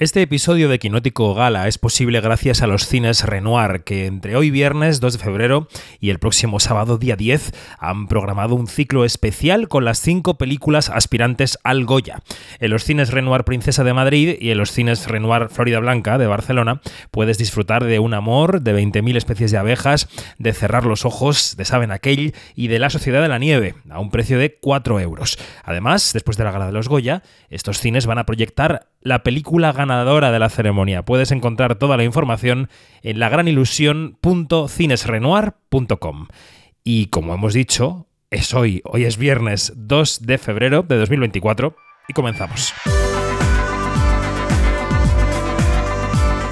Este episodio de Quinótico Gala es posible gracias a los cines Renoir, que entre hoy viernes 2 de febrero y el próximo sábado día 10 han programado un ciclo especial con las cinco películas aspirantes al Goya. En los cines Renoir Princesa de Madrid y en los cines Renoir Florida Blanca de Barcelona puedes disfrutar de Un amor, de 20.000 especies de abejas, de Cerrar los ojos, de Saben aquel y de La Sociedad de la Nieve, a un precio de 4 euros. Además, después de la gala de los Goya, estos cines van a proyectar la película ganadora de la ceremonia. Puedes encontrar toda la información en lagranilusión.cinesrenoir.com. Y como hemos dicho, es hoy, hoy es viernes 2 de febrero de 2024 y comenzamos.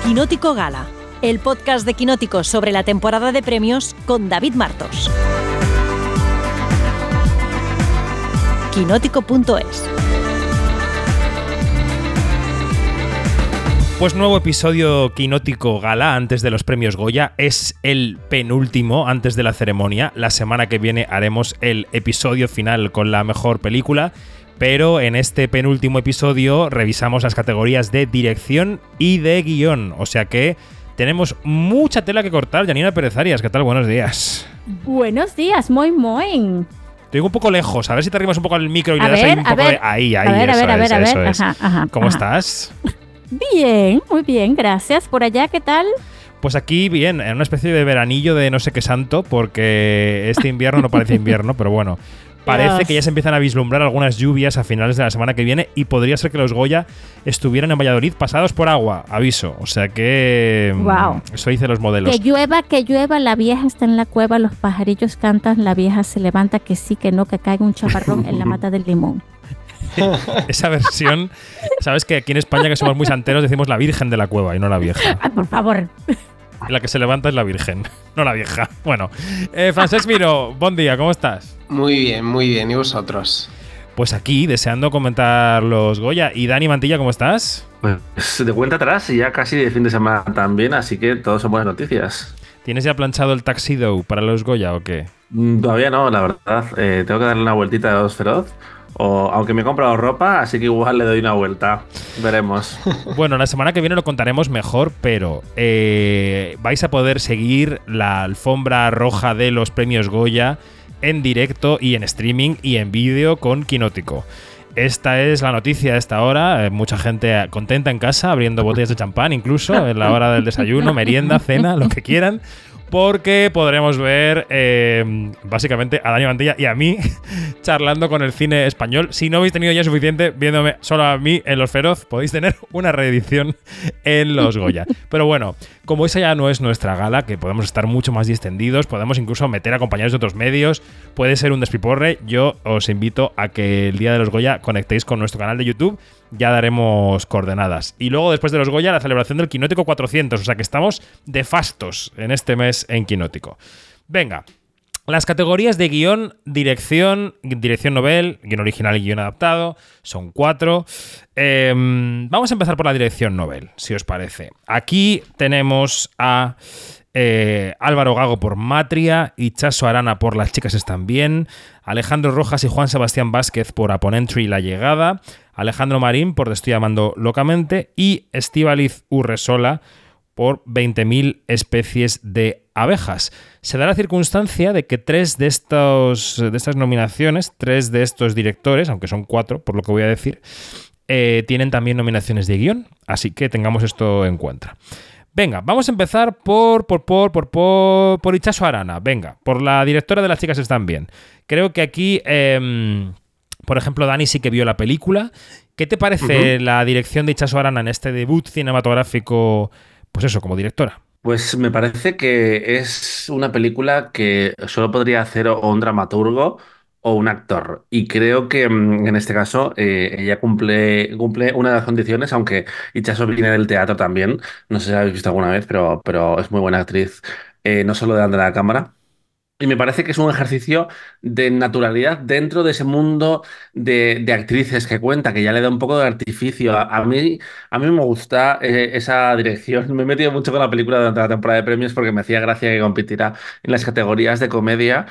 Quinótico Gala, el podcast de Quinótico sobre la temporada de premios con David Martos. Quinótico.es Pues nuevo episodio quinótico gala antes de los premios Goya. Es el penúltimo antes de la ceremonia. La semana que viene haremos el episodio final con la mejor película. Pero en este penúltimo episodio revisamos las categorías de dirección y de guion. O sea que tenemos mucha tela que cortar. Janina Pérez Arias, ¿qué tal? Buenos días. Buenos días, muy muy. Te digo un poco lejos, a ver si te arrimas un poco al micro y le das ahí un poco de. Ahí, ahí, a ver, eso a ver, es, a ver, eso es. ¿Cómo estás? Bien, muy bien, gracias. ¿Por allá qué tal? Pues aquí bien, en una especie de veranillo de no sé qué santo, porque este invierno no parece invierno, pero bueno. Parece que ya se empiezan a vislumbrar algunas lluvias a finales de la semana que viene y podría ser que los Goya estuvieran en Valladolid pasados por agua, aviso. O sea que. Wow. Eso dice los modelos. Que llueva, que llueva, la vieja está en la cueva, los pajarillos cantan, la vieja se levanta, que sí, que no, que caiga un chaparrón en la mata del limón. esa versión, sabes que aquí en España que somos muy santeros decimos la Virgen de la cueva y no la vieja. Ay, por favor. La que se levanta es la Virgen, no la vieja. Bueno, eh, Francesc Miro, buen día, ¿cómo estás? Muy bien, muy bien. ¿Y vosotros? Pues aquí, deseando comentar los Goya. ¿Y Dani Mantilla, cómo estás? Pues de cuenta atrás y ya casi de fin de semana también, así que todos son buenas noticias. ¿Tienes ya planchado el taxido para los Goya o qué? Mm, todavía no, la verdad. Eh, tengo que darle una vueltita de dos feroz o, aunque me he comprado ropa, así que igual le doy una vuelta. Veremos. Bueno, la semana que viene lo contaremos mejor, pero eh, vais a poder seguir la alfombra roja de los premios Goya en directo y en streaming y en vídeo con Quinótico. Esta es la noticia de esta hora. Eh, mucha gente contenta en casa, abriendo botellas de champán, incluso en la hora del desayuno, merienda, cena, lo que quieran porque podremos ver eh, básicamente a Dani Mantilla y a mí charlando con el cine español. Si no habéis tenido ya suficiente viéndome solo a mí en Los Feroz, podéis tener una reedición en Los Goya. Pero bueno, como esa ya no es nuestra gala, que podemos estar mucho más distendidos, podemos incluso meter acompañados de otros medios, puede ser un despiporre, yo os invito a que el día de los Goya conectéis con nuestro canal de YouTube ya daremos coordenadas. Y luego, después de los Goya, la celebración del Quinótico 400. O sea que estamos de fastos en este mes en Quinótico. Venga. Las categorías de guion, dirección, dirección novel, guion original y guion adaptado, son cuatro. Em, vamos a empezar por la dirección novel, si os parece. Aquí tenemos a eh, Álvaro Gago por Matria, y Chaso Arana por Las chicas están bien, Alejandro Rojas y Juan Sebastián Vázquez por Aponentry La llegada, Alejandro Marín por Te estoy amando locamente y Estivaliz Urresola por 20.000 especies de abejas. Se da la circunstancia de que tres de, estos, de estas nominaciones, tres de estos directores, aunque son cuatro por lo que voy a decir, eh, tienen también nominaciones de guion, así que tengamos esto en cuenta. Venga, vamos a empezar por, por, por, por, por, por Ichazo Arana. Venga, por la directora de Las chicas están bien. Creo que aquí, em, por ejemplo, Dani sí que vio la película. ¿Qué te parece la dirección de Ichazo Arana en este debut cinematográfico, pues eso, como directora? Pues me parece que es una película que solo podría hacer o un dramaturgo o un actor. Y creo que mm, en este caso eh, ella cumple, cumple una de las condiciones, aunque Ichazo viene del teatro también. No sé si la habéis visto alguna vez, pero, pero es muy buena actriz, eh, no solo delante de la cámara. Y me parece que es un ejercicio de naturalidad dentro de ese mundo de, actrices que cuenta, que ya le da un poco de artificio. A, mí, a mí me gusta eh, esa dirección. Me he metido mucho con la película durante la temporada de premios porque me hacía gracia que compitiera en las categorías de comedia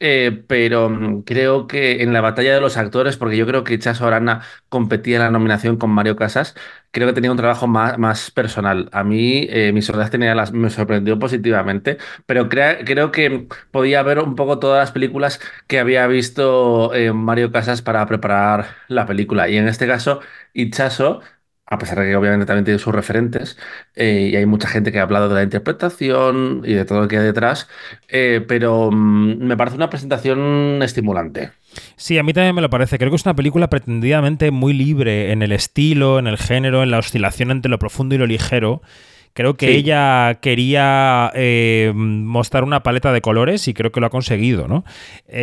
eh, pero mm, creo que en la batalla de los actores, porque yo creo que Chaso Arana competía en la nominación con Mario Casas, creo que tenía un trabajo más, más personal. A mí, eh, mi soledad tenía las, me sorprendió positivamente, pero crea- creo que podía ver un poco todas las películas que había visto eh, Mario Casas para preparar la película. Y en este caso, Itchaso, a pesar de que obviamente también tiene sus referentes, eh, y hay mucha gente que ha hablado de la interpretación y de todo lo que hay detrás, eh, pero mm, me parece una presentación estimulante. Sí, a mí también me lo parece. Creo que es una película pretendidamente muy libre en el estilo, en el género, en la oscilación entre lo profundo y lo ligero. Creo que Sí. ella quería eh, mostrar una paleta de colores y creo que lo ha conseguido, ¿no?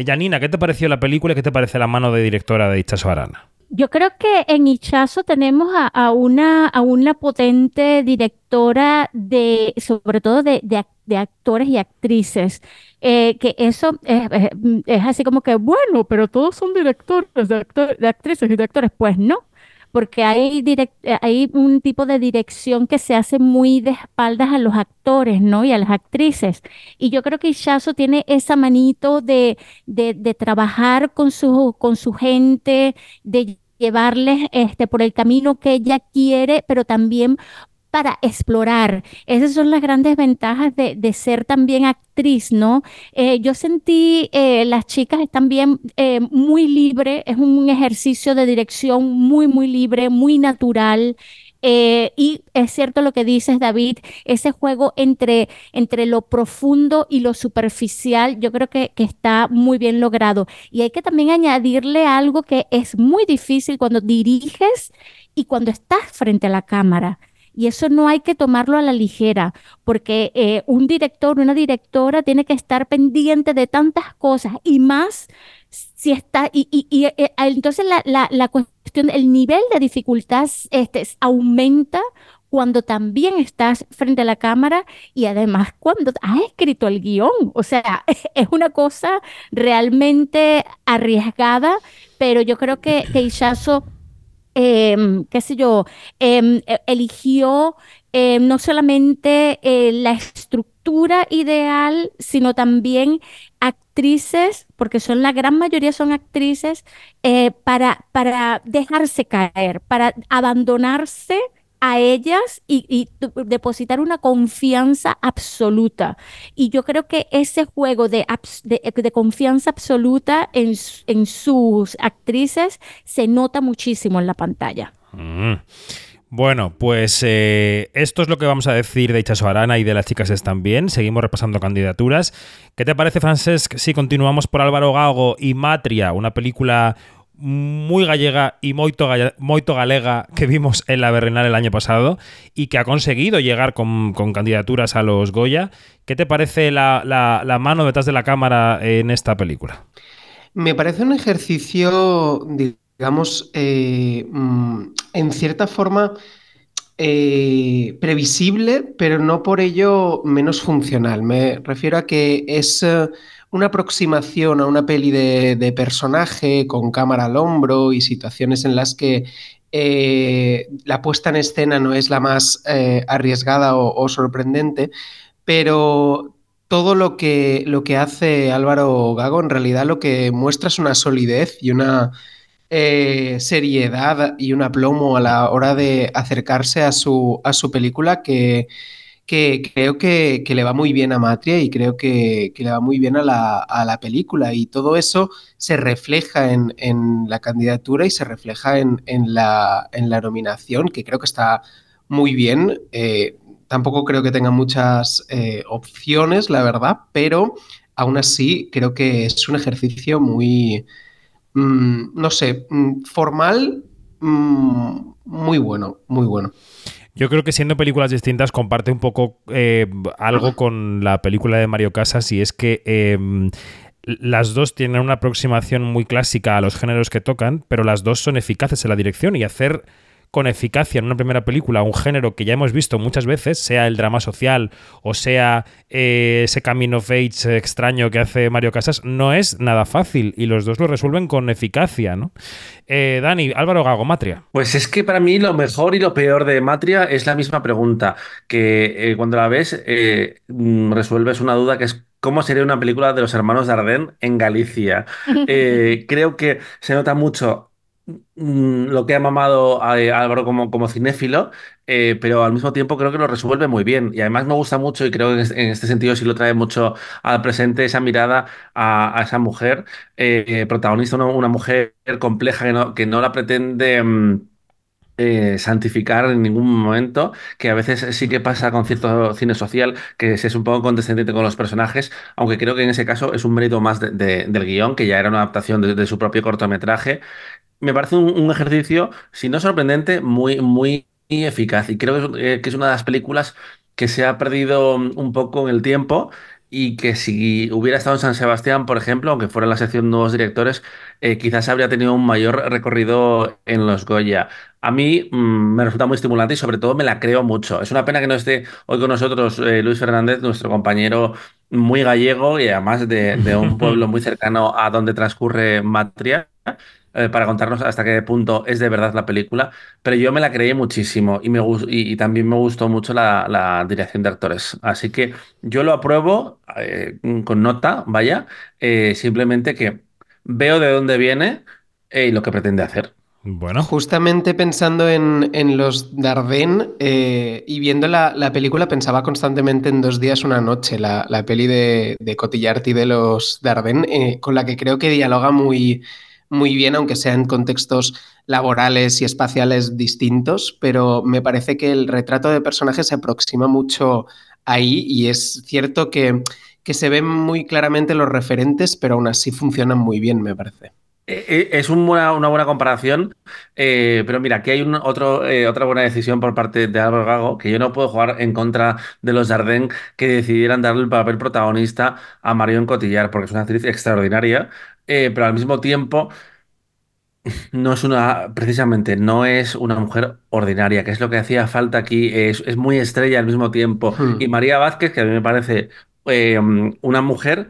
Janina, ¿qué te pareció la película y qué te parece la mano de directora de Itchaso Arana? Yo creo que en Ichazo tenemos a, una, a una potente directora de, sobre todo de, de ac- de actores y actrices, eh, que eso es, es- es así como que, bueno, pero todos son directores de, actor- de actrices y de actores. Pues no, porque hay, eh, hay un tipo de dirección que se hace muy de espaldas a los actores, ¿no? Y a las actrices. Y yo creo que Ichazo tiene esa manito de, de, de trabajar con su, con su gente de llevarles este, por el camino que ella quiere, pero también para explorar. Esas son las grandes ventajas de, ser también actriz, ¿no? Eh, yo sentí, eh, las chicas están bien eh, muy libre, es un ejercicio de dirección muy, muy libre, muy natural. Eh, y es cierto lo que dices, David, ese juego entre, entre lo profundo y lo superficial, yo creo que, que está muy bien logrado. Y hay que también añadirle algo que es muy difícil cuando diriges y cuando estás frente a la cámara. Y eso no hay que tomarlo a la ligera, porque eh, un director, una directora tiene que estar pendiente de tantas cosas y más si está, y, y, eh, entonces la, la, cuestión, el nivel de dificultad este, aumenta cuando también estás frente a la cámara y además cuando has escrito el guion. O sea, es una cosa realmente arriesgada, pero yo creo que, que Ishazo em, qué sé yo, em, e- eligió em, no solamente eh, la estructura ideal, sino también actrices, porque son la gran mayoría son actrices, eh, para, para dejarse caer, para abandonarse a ellas y, depositar una confianza absoluta. Y yo creo que ese juego de, confianza absoluta en, en sus actrices se nota muchísimo en la pantalla. Mm. Bueno, pues eh, esto es lo que vamos a decir de Ichaso Arana y de las chicas están bien. Seguimos repasando candidaturas. ¿Qué te parece, Francesc, si continuamos por Álvaro Gago y Matria, una película muy gallega y moito, moito que vimos en la Berlinale el año pasado y que ha conseguido llegar con, con candidaturas a los Goya? ¿Qué te parece la, la- la mano detrás de la cámara en esta película? Me parece un ejercicio, digamos, eh, mm, en cierta forma eh, previsible, pero no por ello menos funcional. Me refiero a que es eh, una aproximación a una peli de, personaje con cámara al hombro y situaciones en las que eh, la puesta en escena no es la más eh, arriesgada o, o sorprendente, pero todo lo que, lo que hace Álvaro Gago en realidad lo que muestra es una solidez y una eh, seriedad y un aplomo a la hora de acercarse a su, a su película que, que creo que, que le va muy bien a Matria y creo que, que le va muy bien a la, a la película. Y todo eso se refleja en, en la candidatura y se refleja en, en la, en la nominación, que creo que está muy bien. Eh, tampoco creo que tenga muchas eh, opciones, la verdad, pero aún así creo que es un ejercicio muy, mm, no sé, mm, formal, mm, muy bueno, muy bueno. Yo creo que siendo películas distintas comparte un poco eh, algo con la película de Mario Casas y es que eh, las dos tienen una aproximación muy clásica a los géneros que tocan, pero las dos son eficaces en la dirección y hacer con eficacia en una primera película un género que ya hemos visto muchas veces, sea el drama social o sea eh, ese camino of age extraño que hace Mario Casas, no es nada fácil y los dos lo resuelven con eficacia, ¿no? Eh, Dani, Álvaro Gago, Matria. Pues es que para mí lo mejor y lo peor de Matria es la misma pregunta, que eh, cuando la ves eh, mm, resuelves una duda que es cómo sería una película de los hermanos Dardenne en Galicia. Eh, creo que se nota mucho lo que ha mamado a, a Álvaro como, como cinéfilo, eh, pero al mismo tiempo creo que lo resuelve muy bien. Y además me gusta mucho, y creo que en este, en sentido sí lo trae mucho al presente, esa mirada a, esa mujer eh, protagonista, una, mujer compleja que no, que no la pretende... mm, eh, santificar en ningún momento, que a veces sí que pasa con cierto cine social, que se es un poco condescendiente con los personajes, aunque creo que en ese caso es un mérito más de- de- del guion, que ya era una adaptación de su propio cortometraje. Me parece un, un ejercicio, si no sorprendente, muy, muy eficaz. Y creo que es, eh, una de las películas que se ha perdido un poco en el tiempo. Y que si hubiera estado en San Sebastián, por ejemplo, aunque fuera en la sección Nuevos Directores, eh, quizás habría tenido un mayor recorrido en los Goya. A mí mm, me resulta muy estimulante y sobre todo me la creo mucho. Es una pena que no esté hoy con nosotros eh, Luis Fernández, nuestro compañero muy gallego y además de, de un pueblo muy cercano a donde transcurre Matria, eh, para contarnos hasta qué punto es de verdad la película. Pero yo me la creí muchísimo y, me, y, y también me gustó mucho la, la dirección de actores. Así que yo lo apruebo eh, con nota, vaya, eh, simplemente que veo de dónde viene eh, y lo que pretende hacer. Bueno, Justamente pensando en, en los Dardenne eh, y viendo la, la película, pensaba constantemente en Dos días, una noche, la, la peli de, de Cotillard y de los Dardenne, eh, con la que creo que dialoga muy, muy bien, aunque sea en contextos laborales y espaciales distintos, pero me parece que el retrato de personaje se aproxima mucho ahí y es cierto que, que se ven muy claramente los referentes, pero aún así funcionan muy bien, me parece. Eh, eh, Es una buena comparación, eh, pero mira, aquí hay un otro, eh, otra buena decisión por parte de Álvaro Gago, que yo no puedo jugar en contra de los Dardenne que decidieran darle el papel protagonista a Marion Cotillard, porque es una actriz extraordinaria, eh, pero al mismo tiempo no es una, precisamente, no es una mujer ordinaria, que es lo que hacía falta aquí, es, es muy estrella al mismo tiempo. Y Hmm. María Vázquez, que a mí me parece eh, una mujer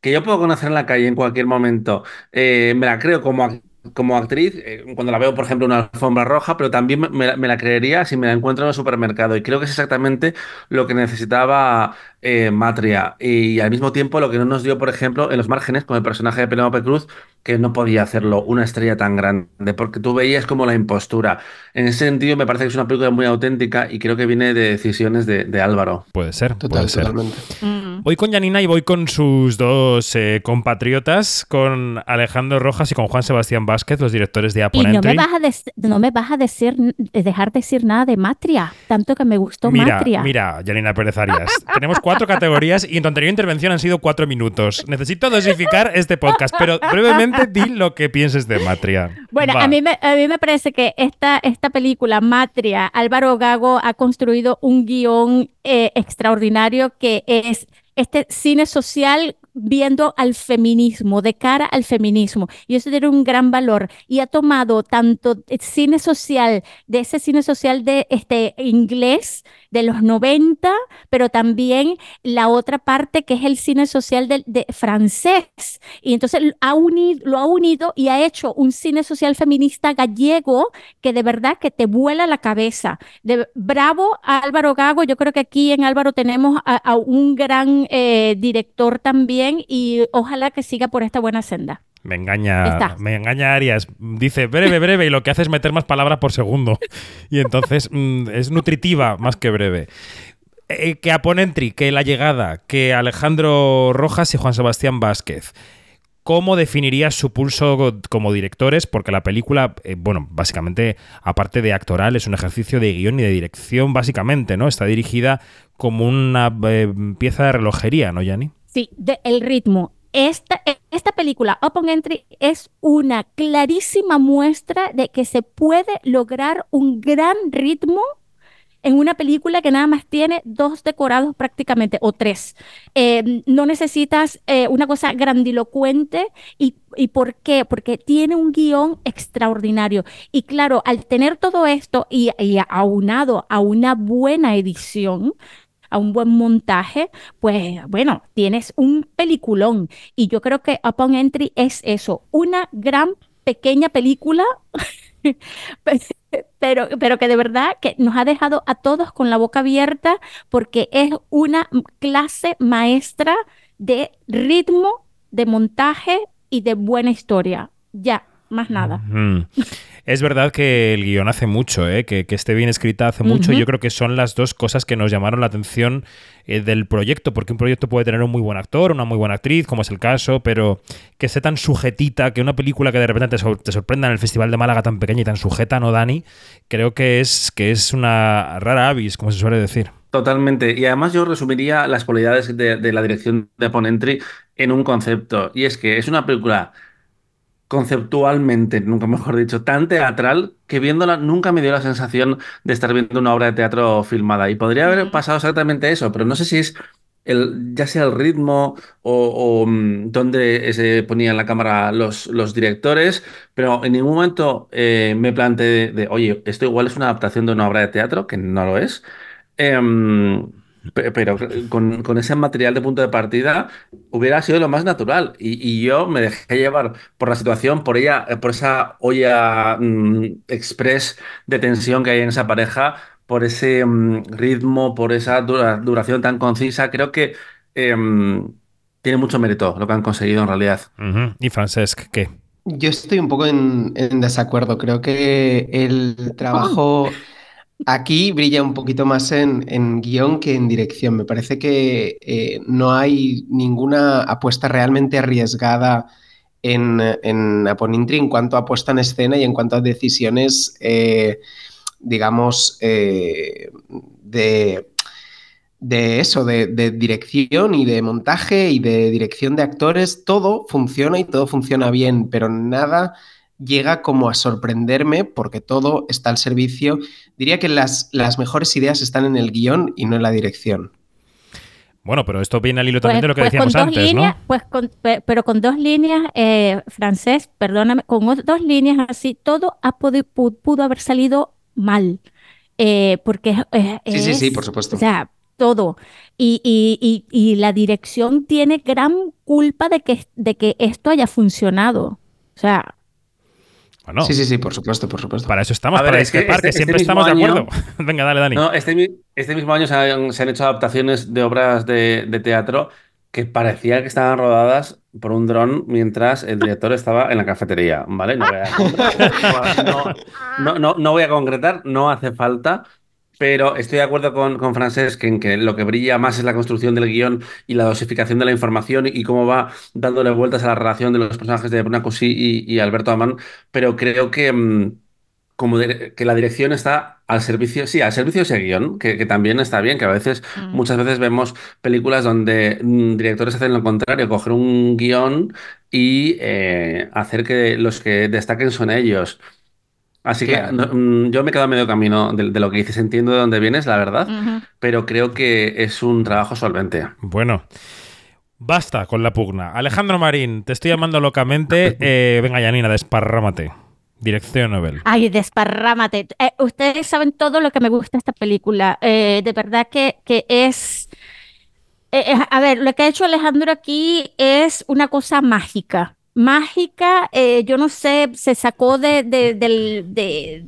que yo puedo conocer en la calle en cualquier momento, eh, me la creo como, como actriz, eh, cuando la veo, por ejemplo, en una alfombra roja, pero también me, la creería si me la encuentro en el supermercado. Y creo que es exactamente lo que necesitaba eh, Matria. Y al mismo tiempo lo que no nos dio, por ejemplo, en los márgenes, con el personaje de Penélope Cruz, que no podía hacerlo una estrella tan grande, porque tú veías como la impostura. En ese sentido, me parece que es una película muy auténtica y creo que viene de decisiones de, de Álvaro. puede ser, Total, puede ser. totalmente. Mm. Voy con Janina y voy con sus dos eh, compatriotas, con Alejandro Rojas y con Juan Sebastián Vázquez, los directores de Y Upon no me vas a dec- no me vas a decir de dejar decir nada de Matria, tanto que me gustó Mira, Matria. mira, Janina Pérez Arias. Tenemos cuatro categorías y en tu anterior intervención han sido cuatro minutos. Necesito dosificar este podcast, pero brevemente di lo que pienses de Matria. Bueno, Va. a mí, me, a mí me parece que esta, esta película, Matria, Álvaro Gago ha construido un guion eh, extraordinario que es este cine social viendo al feminismo, de cara al feminismo. Y eso tiene un gran valor. Y ha tomado tanto cine social, de ese cine social de este inglés de los 90, pero también la otra parte que es el cine social del de francés. Y entonces ha unido, lo ha unido y ha hecho un cine social feminista gallego que de verdad que te vuela la cabeza. De, bravo a Álvaro Gago, yo creo que aquí en Álvaro tenemos a, a un gran eh, director también y ojalá que siga por esta buena senda. Me engaña, está. me engaña Arias. Dice breve, breve, y lo que hace es meter más palabras por segundo. Y entonces mm, es nutritiva más que breve. Eh, que a Ponentry, que La Llegada, que Alejandro Rojas y Juan Sebastián Vázquez. ¿Cómo definirías su pulso como directores? Porque la película, eh, bueno, básicamente, aparte de actoral, es un ejercicio de guion y de dirección, básicamente, ¿no? Está dirigida como una eh, pieza de relojería, ¿no, Yanni? Sí, de, el ritmo. Esta, película, Open Entry, es una clarísima muestra de que se puede lograr un gran ritmo en una película que nada más tiene dos decorados prácticamente, o tres. Eh, no necesitas eh, una cosa grandilocuente. ¿Y, ¿Y por qué? Porque tiene un guion extraordinario. Y claro, al tener todo esto y, y aunado a una buena edición, a un buen montaje, pues bueno, tienes un peliculón. Y yo creo que Upon Entry es eso, una gran pequeña película, pero, pero que de verdad que nos ha dejado a todos con la boca abierta porque es una clase maestra de ritmo, de montaje y de buena historia. Ya, más nada. Mm. Es verdad que el guion hace mucho, ¿eh? que, que esté bien escrita hace mucho. Ujú. Yo creo que son las dos cosas que nos llamaron la atención eh, del proyecto, porque un proyecto puede tener un muy buen actor, una muy buena actriz, como es el caso, pero que esté tan sujetita, que una película que de repente te sorprenda en el Festival de Málaga tan pequeña y tan sujeta, ¿no, Dani? Creo que es, que es una rara avis, como se suele decir. Totalmente. Y además yo resumiría las cualidades de, de la dirección de Ponentry en un concepto. Y es que es una película conceptualmente, nunca mejor dicho, tan teatral que viéndola nunca me dio la sensación de estar viendo una obra de teatro filmada. Y podría haber pasado exactamente eso, pero no sé si es el, ya sea el ritmo o, o, mm, dónde se ponían la cámara los, los directores, pero en ningún momento eh, me planteé de, oye, esto igual es una adaptación de una obra de teatro, que no lo es. Em, pe- pero con, con ese material de punto de partida hubiera sido lo más natural. Y, y yo me dejé llevar por la situación, por ella, eh, por esa olla mm, express de tensión que hay en esa pareja, por ese mm, ritmo, por esa dura- duración tan concisa. Creo que em, tiene mucho mérito lo que han conseguido en realidad. ¿Y Francesc qué? Yo estoy un poco en, en desacuerdo. Creo que el trabajo aquí brilla un poquito más en, en guion que en dirección. Me parece que eh, no hay ninguna apuesta realmente arriesgada en, en Aponintri en cuanto a puesta en escena y en cuanto a decisiones, eh, digamos, eh, de, eso, de dirección y de montaje y de dirección de actores, todo funciona y todo funciona bien, pero nada llega como a sorprenderme porque todo está al servicio. Diría que las, las mejores ideas están en el guion y no en la dirección. Bueno, pero esto viene al hilo también de lo que con decíamos dos antes, líneas, ¿no? pues con- pe- pero con dos líneas, eh, francés, perdóname, con dos líneas así, todo ha podi- pu- pudo haber salido mal, eh, porque es- Sí, sí, sí, por supuesto. o sea, todo. Y, y- y- y la dirección tiene gran culpa de que, de que esto haya funcionado. O sea, Bueno, Sí, sí, sí, por supuesto, por supuesto. para eso estamos, A ver, para es que discrepar, que, este- siempre este mismo estamos de acuerdo. Venga, dale, Dani. No, este, este mismo año se han, se han hecho adaptaciones de obras de, de teatro que parecía que estaban rodadas por un dron mientras el director estaba en la cafetería, ¿vale? No voy a, no- no- no- no voy a concretar, no hace falta, pero estoy de acuerdo con, con Francesc en que lo que brilla más es la construcción del guion y la dosificación de la información y cómo va dándole vueltas a la relación de los personajes de Bruna Cusí y, y Alberto Amán, pero creo que... mm, como de- que la dirección está al servicio, sí, al servicio de ese guion, que, que también está bien, que a veces, Mm. muchas veces vemos películas donde mm, directores hacen lo contrario, coger un guion y eh, hacer que los que destaquen son ellos. Así que no, mm, yo me he quedado a medio camino de, de lo que dices, entiendo de dónde vienes, la verdad, pero creo que es un trabajo solvente. Bueno, basta con la pugna. Alejandro Marín, te estoy llamando locamente. Eh, venga, Yanina, desparrámate. Dirección Nobel. Ay, desparrámate. Eh, ustedes saben todo lo que me gusta esta película. Eh, de verdad que, que es... eh, eh, a ver, lo que ha hecho Alejandro aquí es una cosa mágica. Mágica, eh, yo no sé, se sacó de, de- del, de-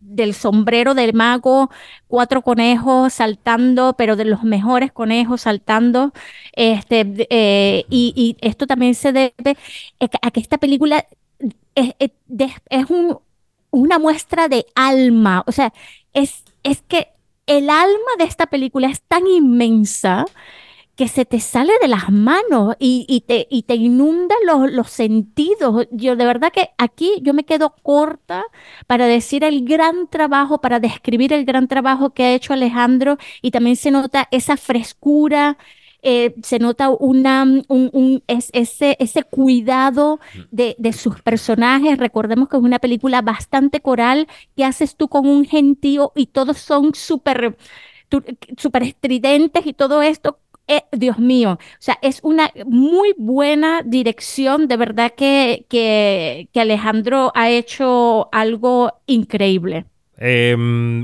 del sombrero del mago cuatro conejos saltando, pero de los mejores conejos saltando. Este, eh, y, y esto también se debe a que esta película es, es- es un- una muestra de alma. O sea, es, es que el alma de esta película es tan inmensa que se te sale de las manos y, y te, y te inunda los, los sentidos. Yo de verdad que aquí yo me quedo corta para decir el gran trabajo, para describir el gran trabajo que ha hecho Alejandro y también se nota esa frescura. eh, se nota una, un, un- es- ese, ese cuidado de, de sus personajes. Recordemos que es una película bastante coral que haces tú con un gentío y todos son súper súper estridentes y todo esto. Eh, Dios mío, o sea, es una muy buena dirección, de verdad que, que, Alejandro ha hecho algo increíble. Eh,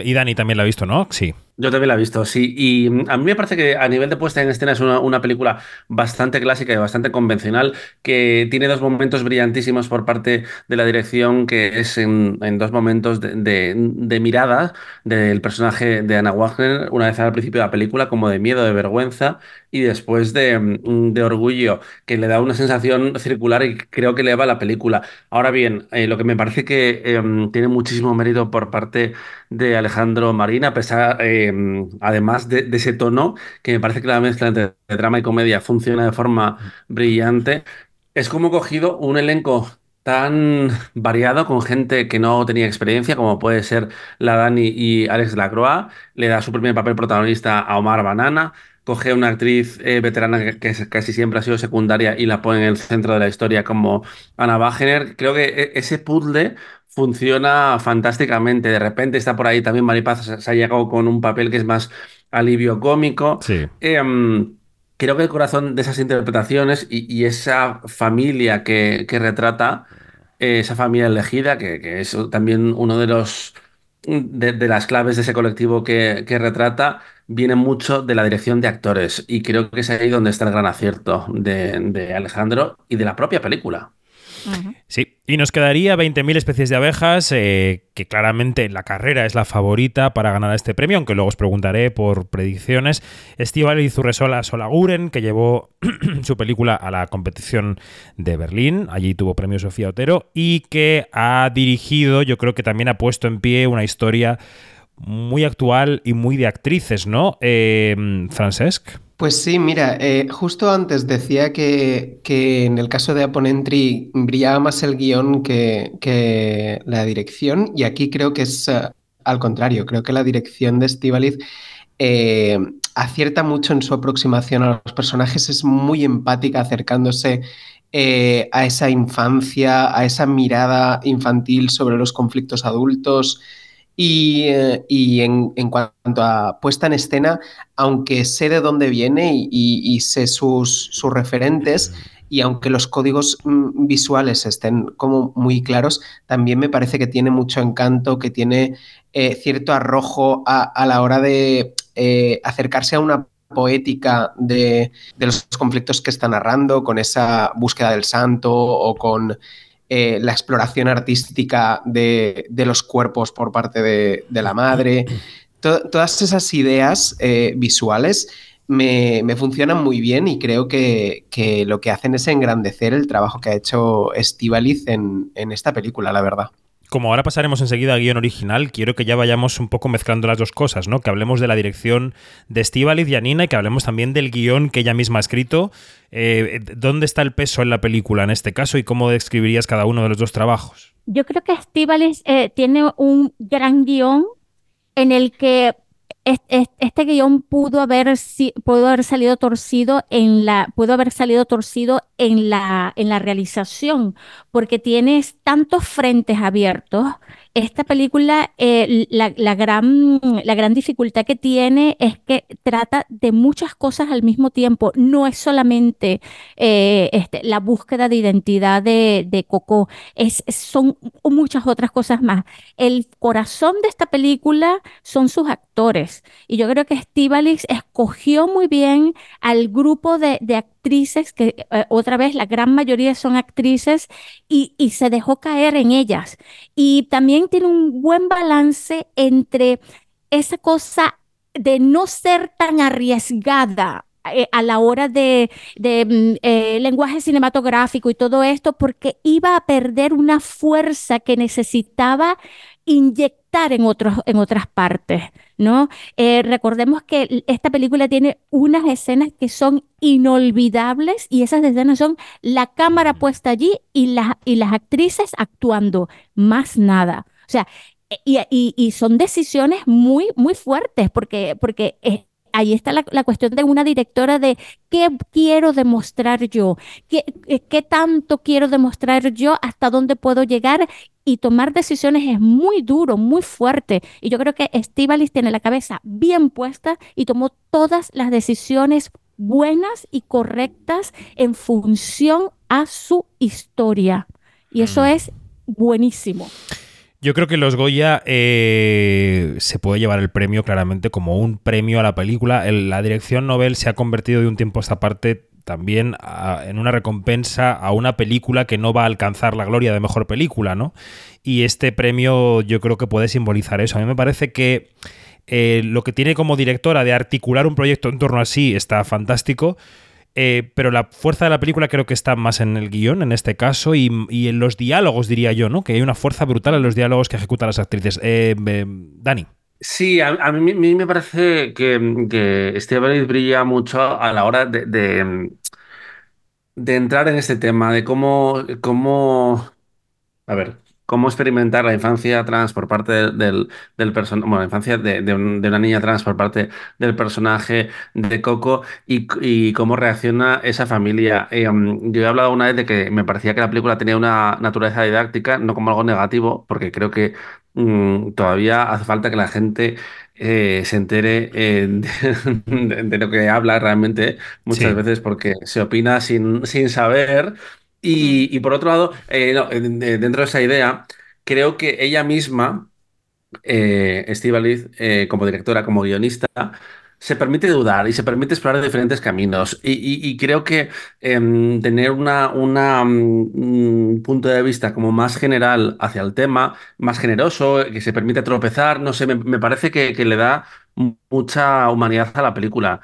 y Dani también la ha visto, ¿no? Sí. Yo también la he visto, sí. Y mm, a mí me parece que a nivel de puesta en escena es una, una película bastante clásica y bastante convencional, que tiene dos momentos brillantísimos por parte de la dirección, que es en, en dos momentos de, de- de mirada del personaje de Anna Wagner, una vez al principio de la película, como de miedo, de vergüenza, y después de, mm, de Orgullo, que le da una sensación circular y creo que le va a la película. Ahora bien, eh, lo que me parece que em, tiene muchísimo mérito por parte de Alejandro Marina, a pesar, em, además de, de, ese tono, que me parece que la mezcla entre drama y comedia funciona de forma brillante, es como cogido un elenco tan variado con gente que no tenía experiencia, como puede ser la Dani y Alex Lacroix, le da su primer papel protagonista a Omar Banana, coge una actriz eh, veterana que, que, casi siempre ha sido secundaria y la pone en el centro de la historia como Ana Wagener. Creo que e, ese puzzle funciona fantásticamente. De repente está por ahí también Maripaz, se ha llegado con un papel que es más alivio cómico. Sí. Eh, creo que el corazón de esas interpretaciones y, y esa familia que, que retrata, eh, esa familia elegida, que, que, es también uno de los de, de las claves de ese colectivo que, que, retrata, viene mucho de la dirección de actores. Y creo que es ahí donde está el gran acierto de, de Alejandro y de la propia película. Uh -huh. Sí, y nos quedaría 20.000 especies de abejas, eh, que claramente en la carrera es la favorita para ganar este premio, aunque luego os preguntaré por predicciones. Estival Izurresola Solaguren, que llevó su película a la competición de Berlín, allí tuvo premio Sofía Otero, y que ha dirigido, yo creo que también ha puesto en pie una historia muy actual y muy de actrices, ¿no? Eh, Francesc. Pues sí, mira, eh, justo antes decía que, que, en el caso de Aponentry brillaba más el guion que, que, la dirección y aquí creo que es uh, al contrario, creo que la dirección de Estivaliz eh, acierta mucho en su aproximación a los personajes, es muy empática acercándose eh, a esa infancia, a esa mirada infantil sobre los conflictos adultos. Y, eh, y en, en, cuanto a puesta en escena, aunque sé de dónde viene y, y, sé sus, sus, referentes, y aunque los códigos mm, visuales estén como muy claros, también me parece que tiene mucho encanto, que tiene eh, cierto arrojo a, a, la hora de eh, acercarse a una poética de, de los conflictos que está narrando, con esa búsqueda del santo o con eh, la exploración artística de, de, los cuerpos por parte de, de la madre. To todas esas ideas eh, visuales me, me, funcionan muy bien y creo que, que, lo que hacen es engrandecer el trabajo que ha hecho Estivaliz en, en esta película, la verdad como ahora pasaremos enseguida al guion original, quiero que ya vayamos un poco mezclando las dos cosas, ¿no? Que hablemos de la dirección de Estíbaliz y Anina y que hablemos también del guion que ella misma ha escrito. Eh, ¿Dónde está el peso en la película en este caso y cómo describirías cada uno de los dos trabajos? Yo creo que Estíbaliz eh, tiene un gran guion en el que este guion pudo haber, pudo haber salido torcido en la, pudo haber salido torcido en la, en la realización, porque tienes tantos frentes abiertos esta película, eh, la, gran, dificultad que tiene es que trata de muchas cosas al mismo tiempo. No es solamente eh, este, la búsqueda de identidad de, Coco, es, son muchas otras cosas más. El corazón de esta película son sus actores. Y yo creo que Estivalis escogió muy bien al grupo de, de actrices, que eh, otra vez la gran mayoría son actrices, y, y, se dejó caer en ellas. Y también tiene un buen balance entre esa cosa de no ser tan arriesgada eh, a la hora de, de mm, eh, lenguaje cinematográfico y todo esto, porque iba a perder una fuerza que necesitaba inyectar en, otros, en otras partes, ¿no? Eh, recordemos que esta película tiene unas escenas que son inolvidables y esas escenas son la cámara puesta allí y, la, y las actrices actuando, más nada. O sea, y, y, y son decisiones muy, muy fuertes porque, porque es, ahí está la, la, cuestión de una directora de qué quiero demostrar yo, qué, qué tanto quiero demostrar yo, hasta dónde puedo llegar y tomar decisiones es muy duro, muy fuerte. Y yo creo que Estivalis tiene la cabeza bien puesta y tomó todas las decisiones buenas y correctas en función a su historia. Y eso es buenísimo. Yo creo que los Goya eh, se puede llevar el premio claramente como un premio a la película. El, la dirección novel se ha convertido de un tiempo a esta parte también a, en una recompensa a una película que no va a alcanzar la gloria de mejor película, ¿no? Y este premio yo creo que puede simbolizar eso. A mí me parece que Eh, lo que tiene como directora de articular un proyecto en torno a sí está fantástico. Eh, pero la fuerza de la película creo que está más en el guion, en este caso, y, y en los diálogos, diría yo, ¿no? Que hay una fuerza brutal en los diálogos que ejecutan las actrices. Eh, eh, Dani. Sí, a, mí me parece que, que Steve brilla mucho a la hora de, de, de entrar en este tema, de cómo, cómo a ver, cómo experimentar la infancia trans por parte del, del, del personaje, bueno, la infancia de, de un- de una niña trans por parte del personaje de Coco y, y cómo reacciona esa familia. Eh, um, yo he hablado una vez de que me parecía que la película tenía una naturaleza didáctica, no como algo negativo, porque creo que mm, todavía hace falta que la gente eh, se entere eh, de, de- de lo que habla realmente muchas Sí. veces porque se opina sin, sin saber. Y, y por otro lado, eh, no, eh, de- dentro de esa idea, creo que ella misma, eh, eh, como directora, como guionista, se permite dudar y se permite explorar diferentes caminos. Y, y- y creo que em, tener una, una, mm, un punto de vista como más general hacia el tema, más generoso, que se permite tropezar, no sé, me, me parece que, que le da mu- mucha humanidad a la película.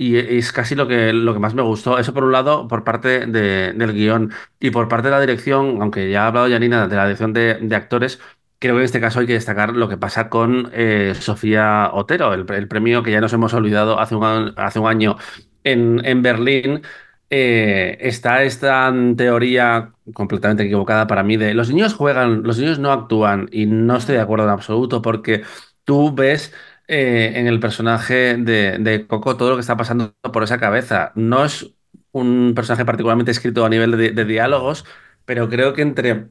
Y es casi lo que, lo que más me gustó. Eso por un lado, por parte de- del guion. Y por parte de la dirección, aunque ya ha hablado Janina de la dirección de, de actores, creo que en este caso hay que destacar lo que pasa con eh, Sofía Otero, el, premio que ya nos hemos olvidado hace un, hace un año en, en Berlín. Eh, está esta teoría completamente equivocada para mí de los niños juegan, los niños no actúan y no estoy de acuerdo en absoluto porque tú ves eh, en el personaje de, Coco todo lo que está pasando por esa cabeza. No es un personaje particularmente escrito a nivel de, diálogos, pero creo que entre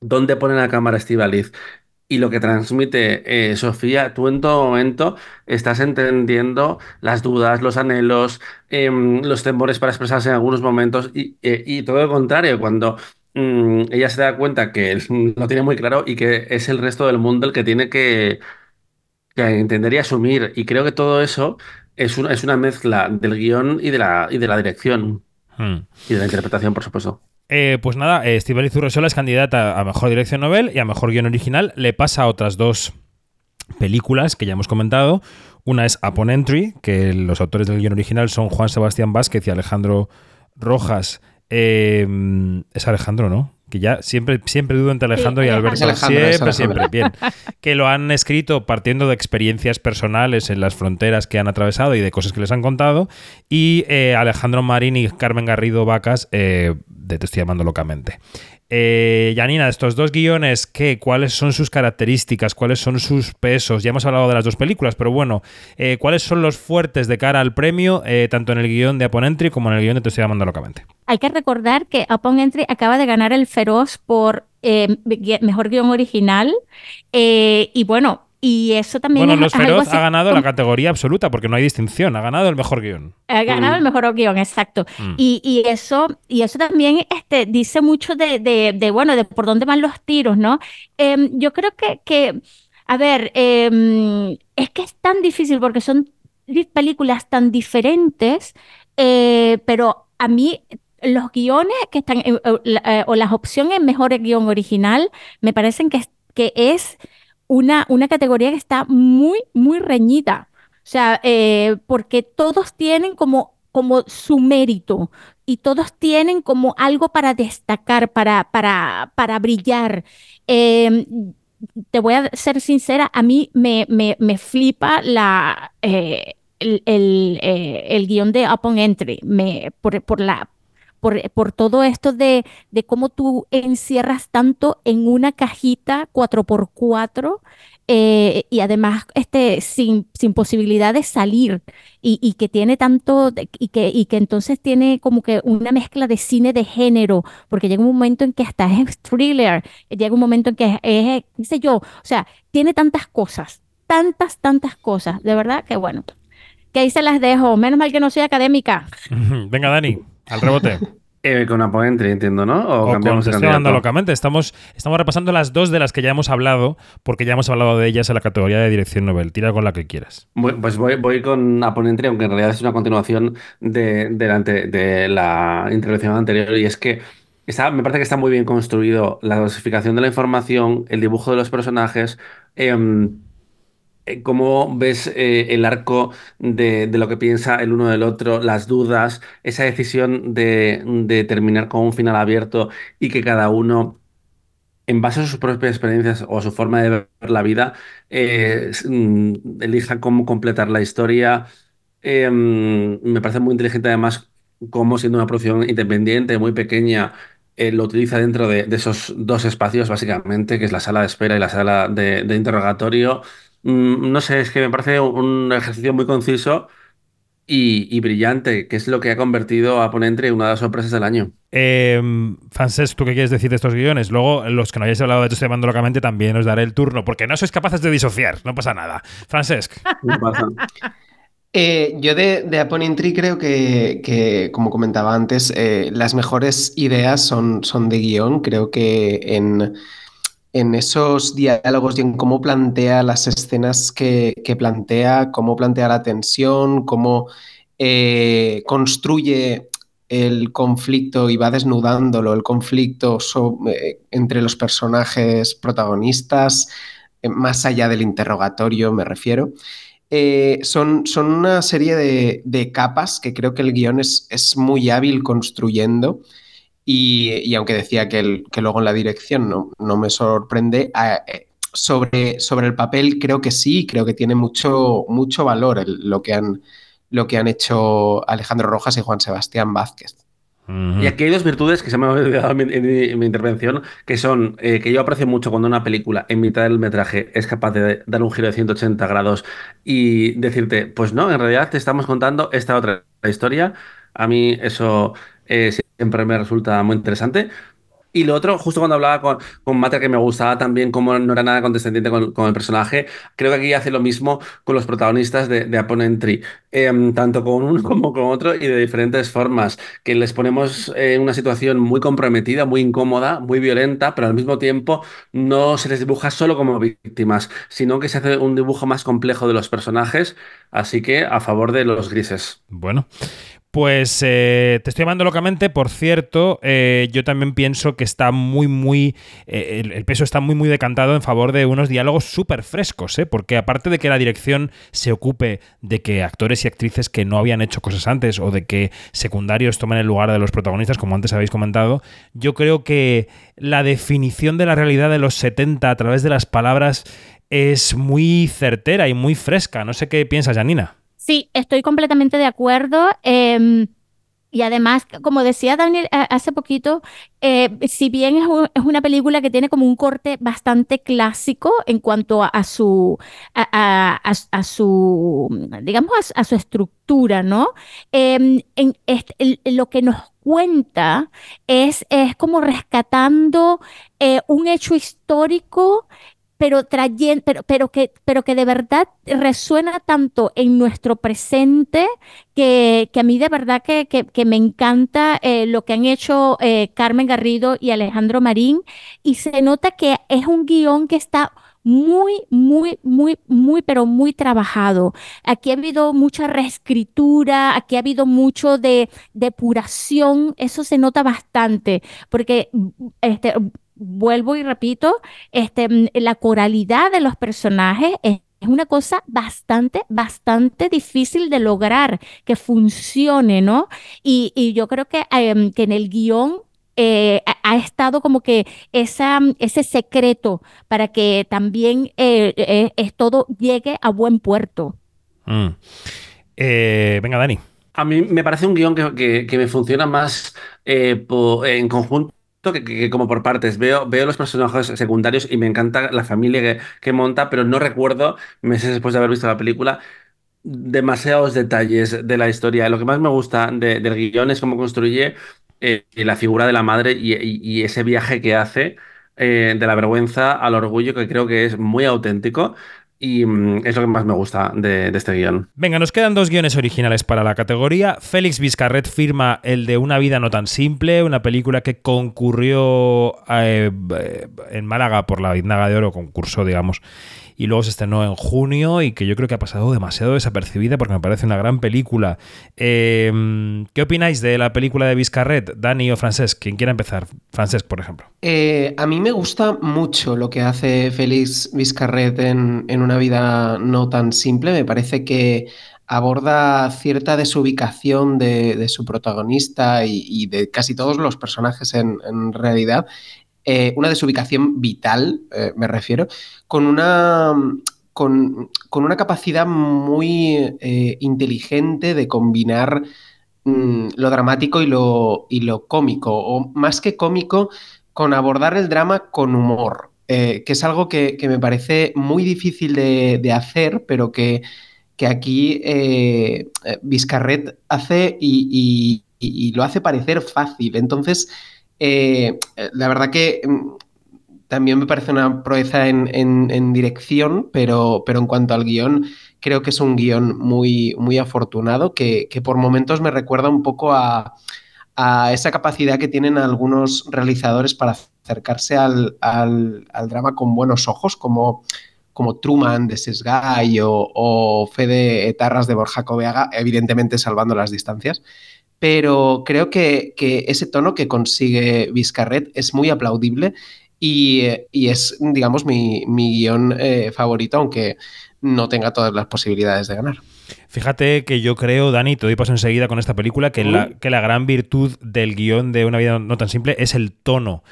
dónde pone la cámara Estíbaliz y lo que transmite eh, Sofía, tú en todo momento estás entendiendo las dudas, los anhelos, em, los temores para expresarse en algunos momentos y, eh, todo lo contrario, cuando mm, ella se da cuenta que lo tiene muy claro y que es el resto del mundo el que tiene que entender y asumir. Y creo que todo eso es una, es una mezcla del guion y de la, y de la dirección Hmm. y de la interpretación, por supuesto. Eh, pues nada, eh, Estíbaliz Urresola es candidata a Mejor Dirección Novel y a Mejor Guión Original. Le pasa a otras dos películas que ya hemos comentado. Una es Upon Entry, que los autores del guion original son Juan Sebastián Vázquez y Alejandro Rojas. Eh, es Alejandro, ¿no? Que ya siempre, siempre dudo entre Alejandro y. Alberto. Alejandro, siempre, siempre. Bien. Que lo han escrito partiendo de experiencias personales en las fronteras que han atravesado y de cosas que les han contado. Y eh, Alejandro Marín y Carmen Garrido Vacas, eh, de Te estoy llamando locamente. Eh, Janina, estos dos guiones, ¿qué? ¿cuáles son sus características? ¿Cuáles son sus pesos? Ya hemos hablado de las dos películas, pero bueno, eh, ¿cuáles son los fuertes de cara al premio, eh, tanto en el guion de Upon Entry como en el guion de Te estoy llamando locamente? Hay que recordar que Upon Entry acaba de ganar el Feroz por eh, mejor guion original. y bueno, y eso también Bueno, es, Los es algo Feroz ha ganado como- la categoría absoluta porque no hay distinción, ha ganado el mejor guion. ha ganado Mm. el mejor guion, exacto. Mm. Y, y eso, y eso también este, dice mucho de, de, de, bueno, de por dónde van los tiros, ¿no? Em, yo creo que, que a ver, em, es que es tan difícil porque son películas tan diferentes, eh, pero a mí los guiones que están, o la- eh, o las opciones mejor guion original, me parecen que es, que es una, una categoría que está muy, muy reñida. O sea, eh, porque todos tienen como, como su mérito y todos tienen como algo para destacar, para, para, para brillar. Eh, te voy a ser sincera, a mí me, me, me flipa la, eh, el, el, eh, el guion de Upon Entry, me, por, por la, por, por todo esto de, de cómo tú encierras tanto en una cajita 4x4 eh, y además este, sin, sin posibilidad de salir y, y que tiene tanto y que, y que entonces tiene como que una mezcla de cine de género, porque llega un momento en que hasta es thriller, llega un momento en que es, es, qué sé yo, o sea, tiene tantas cosas, tantas, tantas cosas, de verdad que bueno, que ahí se las dejo, menos mal que no soy académica. Venga, Dani, al rebote. Eh, con Upon Entry, entiendo, ¿no? O, O con Te estoy locamente. Estamos, estamos repasando las dos de las que ya hemos hablado, porque ya hemos hablado de ellas en la categoría de dirección novel. Tira con la que quieras. Voy- Pues voy, voy con Upon Entry, aunque en realidad es una continuación de, de la, ante- de la intervención anterior, y es que está, me parece que está muy bien construido la dosificación de la información, el dibujo de los personajes, em, eh, cómo ves eh, el arco de, lo que piensa el uno del otro, las dudas, esa decisión de, terminar con un final abierto y que cada uno en base a sus propias experiencias o a su forma de ver la vida, eh, mm, elija cómo completar la historia. Eh, mm, me parece muy inteligente además cómo siendo una producción independiente, muy pequeña, eh, lo utiliza dentro de, esos dos espacios básicamente, que es la sala de espera y la sala de interrogatorio. Mm, no sé, es que me parece un ejercicio muy conciso y, y brillante, que es lo que ha convertido a Ponente en una de las sorpresas del año. Eh, Francesc, ¿tú qué quieres decir de estos guiones? Luego, los que no hayáis hablado de esto llamando locamente, también os daré el turno, porque no sois capaces de disociar, no pasa nada. Francesc. No pasa. Eh, yo de, de creo que, que, como comentaba antes, eh, las mejores ideas son, son de guion. Creo que en, en esos diálogos y en cómo plantea las escenas que, plantea, cómo plantea la tensión, cómo eh, construye el conflicto y va desnudándolo, el conflicto eh, entre los personajes protagonistas, eh, más allá del interrogatorio, me refiero. Son, una serie de, capas que creo que el guion es muy hábil construyendo. Y, y aunque decía que, el- que luego en la dirección no, no me sorprende, eh, sobre, sobre el papel creo que sí, creo que tiene mucho, mucho valor el- lo, que han, lo que han hecho Alejandro Rojas y Juan Sebastián Vázquez. Y aquí hay dos virtudes que se me han olvidado en mi, en mi- en mi intervención, que son eh, que yo aprecio mucho cuando una película en mitad del metraje es capaz de dar un giro de 180 grados y decirte, pues no, en realidad te estamos contando esta otra historia. A mí eso eh, siempre me resulta muy interesante. Y lo otro, justo cuando hablaba con, con Mater, que me gustaba también cómo no era nada condescendiente con, el personaje, creo que aquí hace lo mismo con los protagonistas de, de Upon Entry, Em, tanto con uno como con otro y de diferentes formas, que les ponemos en una situación muy comprometida, muy incómoda, muy violenta, pero al mismo tiempo no se les dibuja solo como víctimas, sino que se hace un dibujo más complejo de los personajes, así que a favor de los grises. Bueno. Pues eh, te estoy llamando locamente, por cierto, eh, yo también pienso que está muy, muy, eh, el, peso está muy, muy decantado en favor de unos diálogos súper frescos, porque aparte de que la dirección se ocupe de que actores y actrices que no habían hecho cosas antes o de que secundarios tomen el lugar de los protagonistas, como antes habéis comentado, yo creo que la definición de la realidad de los 70 a través de las palabras es muy certera y muy fresca. No sé qué piensas, Janina. Sí, estoy completamente de acuerdo. em, y además, como decía Daniel eh, hace poquito, eh, si bien es, un- es una película que tiene como un corte bastante clásico en cuanto a, su, a, su, digamos, a, su estructura, ¿no? Em, en lo que nos cuenta es, es como rescatando eh, un hecho histórico pero, trayen- pero, pero, que, pero que de verdad resuena tanto en nuestro presente que, que a mí de verdad que, que- me encanta eh, lo que han hecho eh, Carmen Garrido y Alejandro Marín y se nota que es un guion que está muy, muy, muy, muy, pero muy trabajado. Aquí ha habido mucha reescritura, aquí ha habido mucho de depuración, eso se nota bastante, porque este, vuelvo y repito, este, mm, la coralidad de los personajes es, es una cosa bastante, bastante difícil de lograr que funcione, ¿no? Y, y yo creo que, em, que en el guion eh, ha, ha estado como que esa, mm, ese secreto para que también eh, eh, es todo llegue a buen puerto. Mm. Eh, venga, Dani. A mí me parece un guion que, que- que me funciona más eh, po- en conjunto que, como por partes. Veo, veo los personajes secundarios y me encanta la familia que, monta, pero no recuerdo, meses después de haber visto la película, demasiados detalles de la historia. Lo que más me gusta de- del guion es cómo construye eh, la figura de la madre y ese viaje que hace eh, de la vergüenza al orgullo, que creo que es muy auténtico. Y mm, es lo que más me gusta de, este guion. Venga, nos quedan dos guiones originales para la categoría. Félix Vizcarret firma el de Una vida no tan simple, una película que concurrió eh, en Málaga por la Biznaga de Oro, concurso, digamos, y luego se estrenó en junio y que yo creo que ha pasado demasiado desapercibida porque me parece una gran película. Em, ¿Qué opináis de la película de Vizcarret, Dani o Francesc? Quien quiera empezar. Francesc, por ejemplo. Eh, a mí me gusta mucho lo que hace Félix Vizcarret en, Una vida no tan simple. Me parece que aborda cierta desubicación de, de su protagonista y, de casi todos los personajes en realidad. Eh, una desubicación vital, eh, me refiero, con una, con, con una capacidad muy eh, inteligente de combinar mmm, lo dramático y lo, y lo, cómico, o más que cómico, con abordar el drama con humor, que es algo que, que, me parece muy difícil de, de hacer, pero que que aquí eh, Vizcarret hace y, y, lo hace parecer fácil. Entonces, eh, la verdad que mm, también me parece una proeza en, dirección, pero, pero, en cuanto al guion, creo que es un guion muy, muy afortunado, que, que, por momentos me recuerda un poco a, a, esa capacidad que tienen algunos realizadores para acercarse al, al, drama con buenos ojos, como como Truman de Sesgay o, o Fede Etarras de Borja Coveaga, evidentemente salvando las distancias. Pero creo que, que ese tono que consigue Vizcarret es muy aplaudible y, y es, digamos, mi, mi guion eh, favorito, aunque no tenga todas las posibilidades de ganar. Fíjate que yo creo, Dani, te doy paso enseguida con esta película, que, uh -huh. la, que la gran virtud del guion de Una vida no tan simple es el tono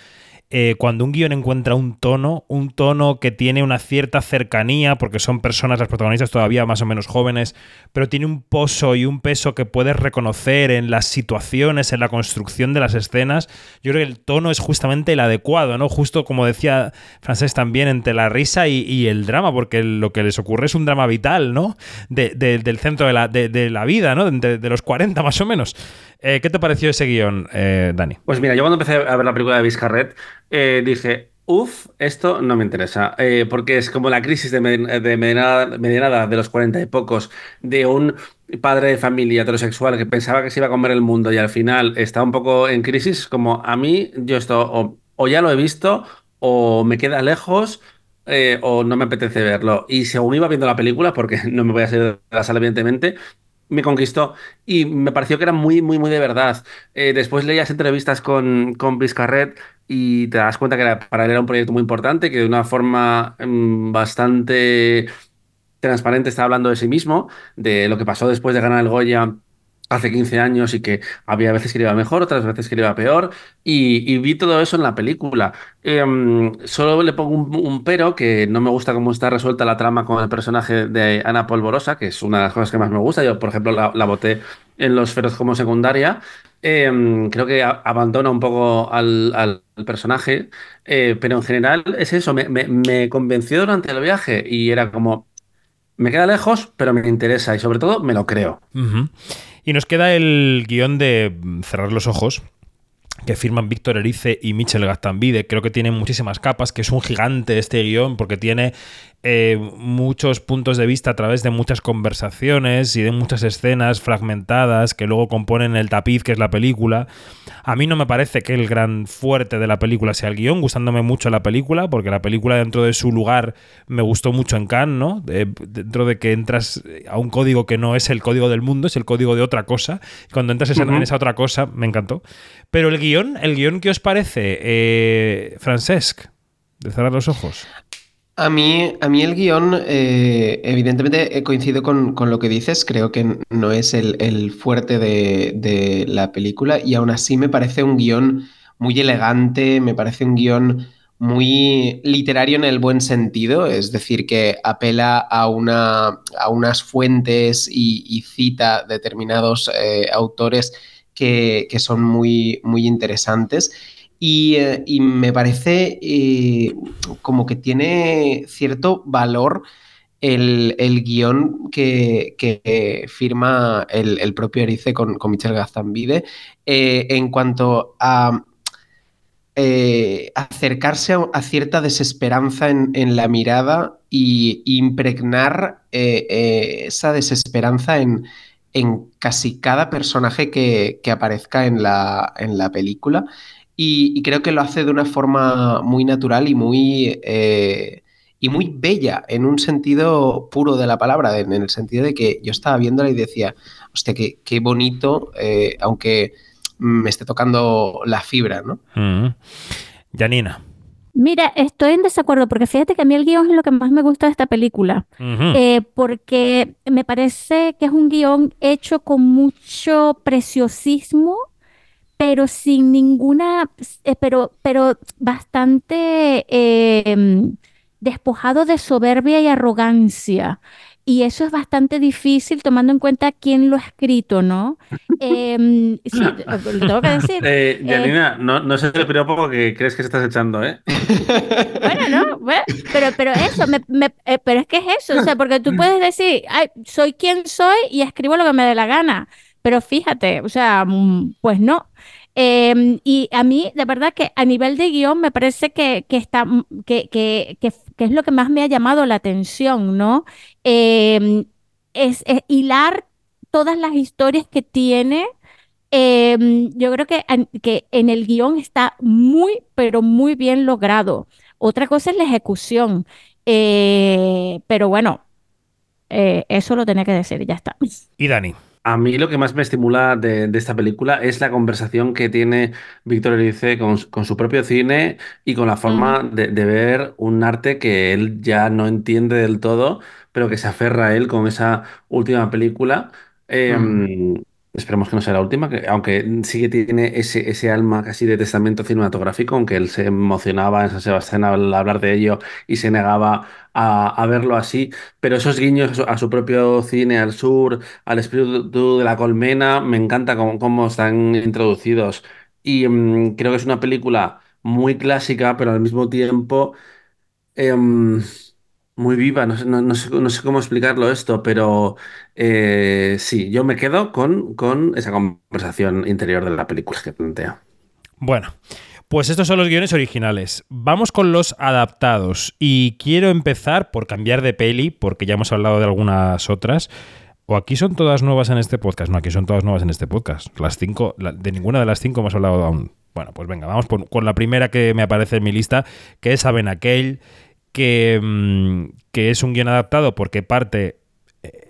eh, cuando un guion encuentra un tono, un tono que tiene una cierta cercanía, porque son personas, las protagonistas todavía más o menos jóvenes, pero tiene un pozo y un peso que puedes reconocer en las situaciones, en la construcción de las escenas, yo creo que el tono es justamente el adecuado, ¿no? Justo como decía Francés también, entre la risa y, el drama, porque lo que les ocurre es un drama vital, ¿no? De, de, del centro de la, de, la vida, ¿no? De, de, los 40 más o menos. Eh, ¿Qué te pareció ese guion, eh, Dani? Pues mira, yo cuando empecé a ver la película de Vizcarret, eh, dije, uff, esto no me interesa, eh, porque es como la crisis de, de medianada, de los 40 y pocos, de un padre de familia heterosexual que pensaba que se iba a comer el mundo y al final está un poco en crisis, como a mí, yo esto o, o ya lo he visto o me queda lejos eh, o no me apetece verlo. Y según iba viendo la película, porque no me voy a salir de la sala, evidentemente, me conquistó y me pareció que era muy, muy, muy de verdad. Eh, después leías entrevistas con, con Vizcarret y te das cuenta que para él era un proyecto muy importante, que de una forma mmm, bastante transparente está hablando de sí mismo, de lo que pasó después de ganar el Goya hace 15 años y que había veces que le iba mejor, otras veces que le iba peor, y, vi todo eso en la película. Eh, solo le pongo un, pero, que no me gusta cómo está resuelta la trama con el personaje de Ana Polvorosa, que es una de las cosas que más me gusta. Yo, por ejemplo, la, la voté en Los Feroz como secundaria. Eh, creo que abandona un poco al, personaje, eh, pero en general es eso, me convenció durante el viaje y era como, me queda lejos, pero me interesa y sobre todo me lo creo. Y nos queda el guion de Cerrar los ojos, que firman Víctor Erice y Michel Gastambide. Creo que tiene muchísimas capas, que es un gigante este guion, porque tiene eh, muchos puntos de vista a través de muchas conversaciones y de muchas escenas fragmentadas que luego componen el tapiz que es la película. A mí no me parece que el gran fuerte de la película sea el guion, gustándome mucho la película, porque la película dentro de su lugar me gustó mucho en Cannes, ¿no? De, dentro de que entras a un código que no es el código del mundo, es el código de otra cosa. Cuando entras uh -huh. en esa otra cosa, me encantó. Pero el guion, el guion ¿qué os parece, eh, Francesc? De cerrar los ojos. A mí, a mí el guion, eh, evidentemente coincido con, con, lo que dices, creo que no es el, el fuerte de, de, la película y aún así me parece un guion muy elegante, me parece un guion muy literario en el buen sentido, es decir, que apela a, una, a unas fuentes y, cita determinados eh, autores que, son muy, muy interesantes. Y, eh, y me parece eh, como que tiene cierto valor el, el guion que, que, firma el, el, propio Erice con, con Michel Gazambide eh, en cuanto a acercarse a, cierta desesperanza en, en la mirada y impregnar esa desesperanza en, en, casi cada personaje que, que aparezca en la, en la película. Y, creo que lo hace de una forma muy natural y muy, eh, y muy bella en un sentido puro de la palabra, en, el sentido de que yo estaba viéndola y decía, hostia, qué, qué bonito, eh, aunque me esté tocando la fibra, ¿no? Mm. Janina. Mira, estoy en desacuerdo porque fíjate que a mí el guion es lo que más me gusta de esta película, eh, porque me parece que es un guion hecho con mucho preciosismo, pero sin ninguna, eh, pero, pero bastante eh, despojado de soberbia y arrogancia. Y eso es bastante difícil tomando en cuenta quién lo ha escrito, ¿no? Em, sí, lo tengo que decir. Eh, Janina, no, no es el piropo que crees que se estás echando, ¿eh? Bueno, no, bueno, pero, pero eso, me- me- eh, pero es que es eso, o sea, porque tú puedes decir, "Ay, soy quien soy y escribo lo que me dé la gana, pero fíjate, o sea, mm, pues no. Em, y a mí, de verdad que a nivel de guion me parece que, que está, mm, que, que, que, es lo que más me ha llamado la atención, ¿no? Em, es, es hilar todas las historias que tiene. Em, yo creo que, que en el guion está muy, pero muy bien logrado. Otra cosa es la ejecución. Eh, pero bueno, eh, eso lo tenía que decir, y ya está. Y Dani. A mí lo que más me estimula de, de esta película es la conversación que tiene Víctor Erice con, su- con su propio cine y con la forma de, de ver un arte que él ya no entiende del todo, pero que se aferra a él con esa última película. Eh, Mm. Esperemos que no sea la última, que, aunque sí que tiene ese, ese alma casi de testamento cinematográfico, aunque él se emocionaba en San Sebastián al hablar de ello y se negaba a, a verlo así, pero esos guiños a su, propio cine, al sur, al espíritu de la colmena, me encanta cómo, cómo están introducidos. Y mm, creo que es una película muy clásica, pero al mismo tiempo em, muy viva. No sé, no- no sé- cómo explicarlo esto, pero eh, sí, yo me quedo con, con esa conversación interior de la película que plantea. Bueno, pues estos son los guiones originales. Vamos con los adaptados. Y quiero empezar por cambiar de peli, porque ya hemos hablado de algunas otras. ¿O aquí son todas nuevas en este podcast? No, aquí son todas nuevas en este podcast. Las cinco, de ninguna de las cinco hemos hablado aún. Bueno, pues venga, vamos con la primera que me aparece en mi lista, que es Aben Aquel, que, mm, que es un guion adaptado porque parte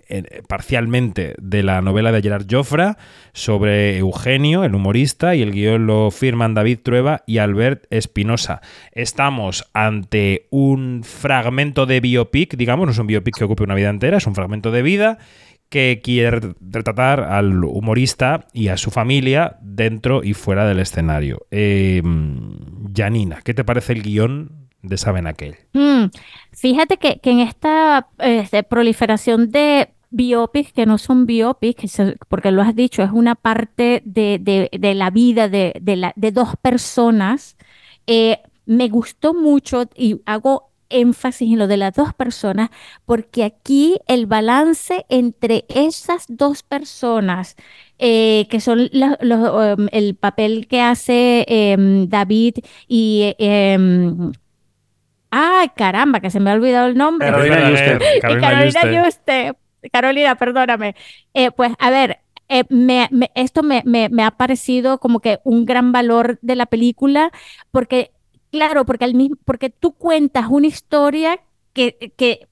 eh, parcialmente de la novela de Gerard Joffre sobre Eugenio, el humorista, y el guion lo firman David Trueba y Albert Espinosa. Estamos ante un fragmento de biopic, digamos, no es un biopic que ocupe una vida entera, es un fragmento de vida que quiere retratar al humorista y a su familia dentro y fuera del escenario. Eh, Janina, ¿qué te parece el guion de Saben Aquel? Mm, fíjate que, que en esta este, proliferación de biopics que no son biopics, porque lo has dicho, es una parte de, de- la vida de, de dos personas, eh, me gustó mucho y hago énfasis en lo de las dos personas, porque aquí el balance entre esas dos personas, eh, que son um, el papel que hace em, David y... em, Ay, caramba, que se me ha olvidado el nombre. Carolina Yuste. Y Carolina Carolina Yuste. Carolina, perdóname. Eh, pues a ver, eh, me- me- esto me, me- me ha parecido como que un gran valor de la película, porque, claro, porque, al mismo, porque tú cuentas una historia que, que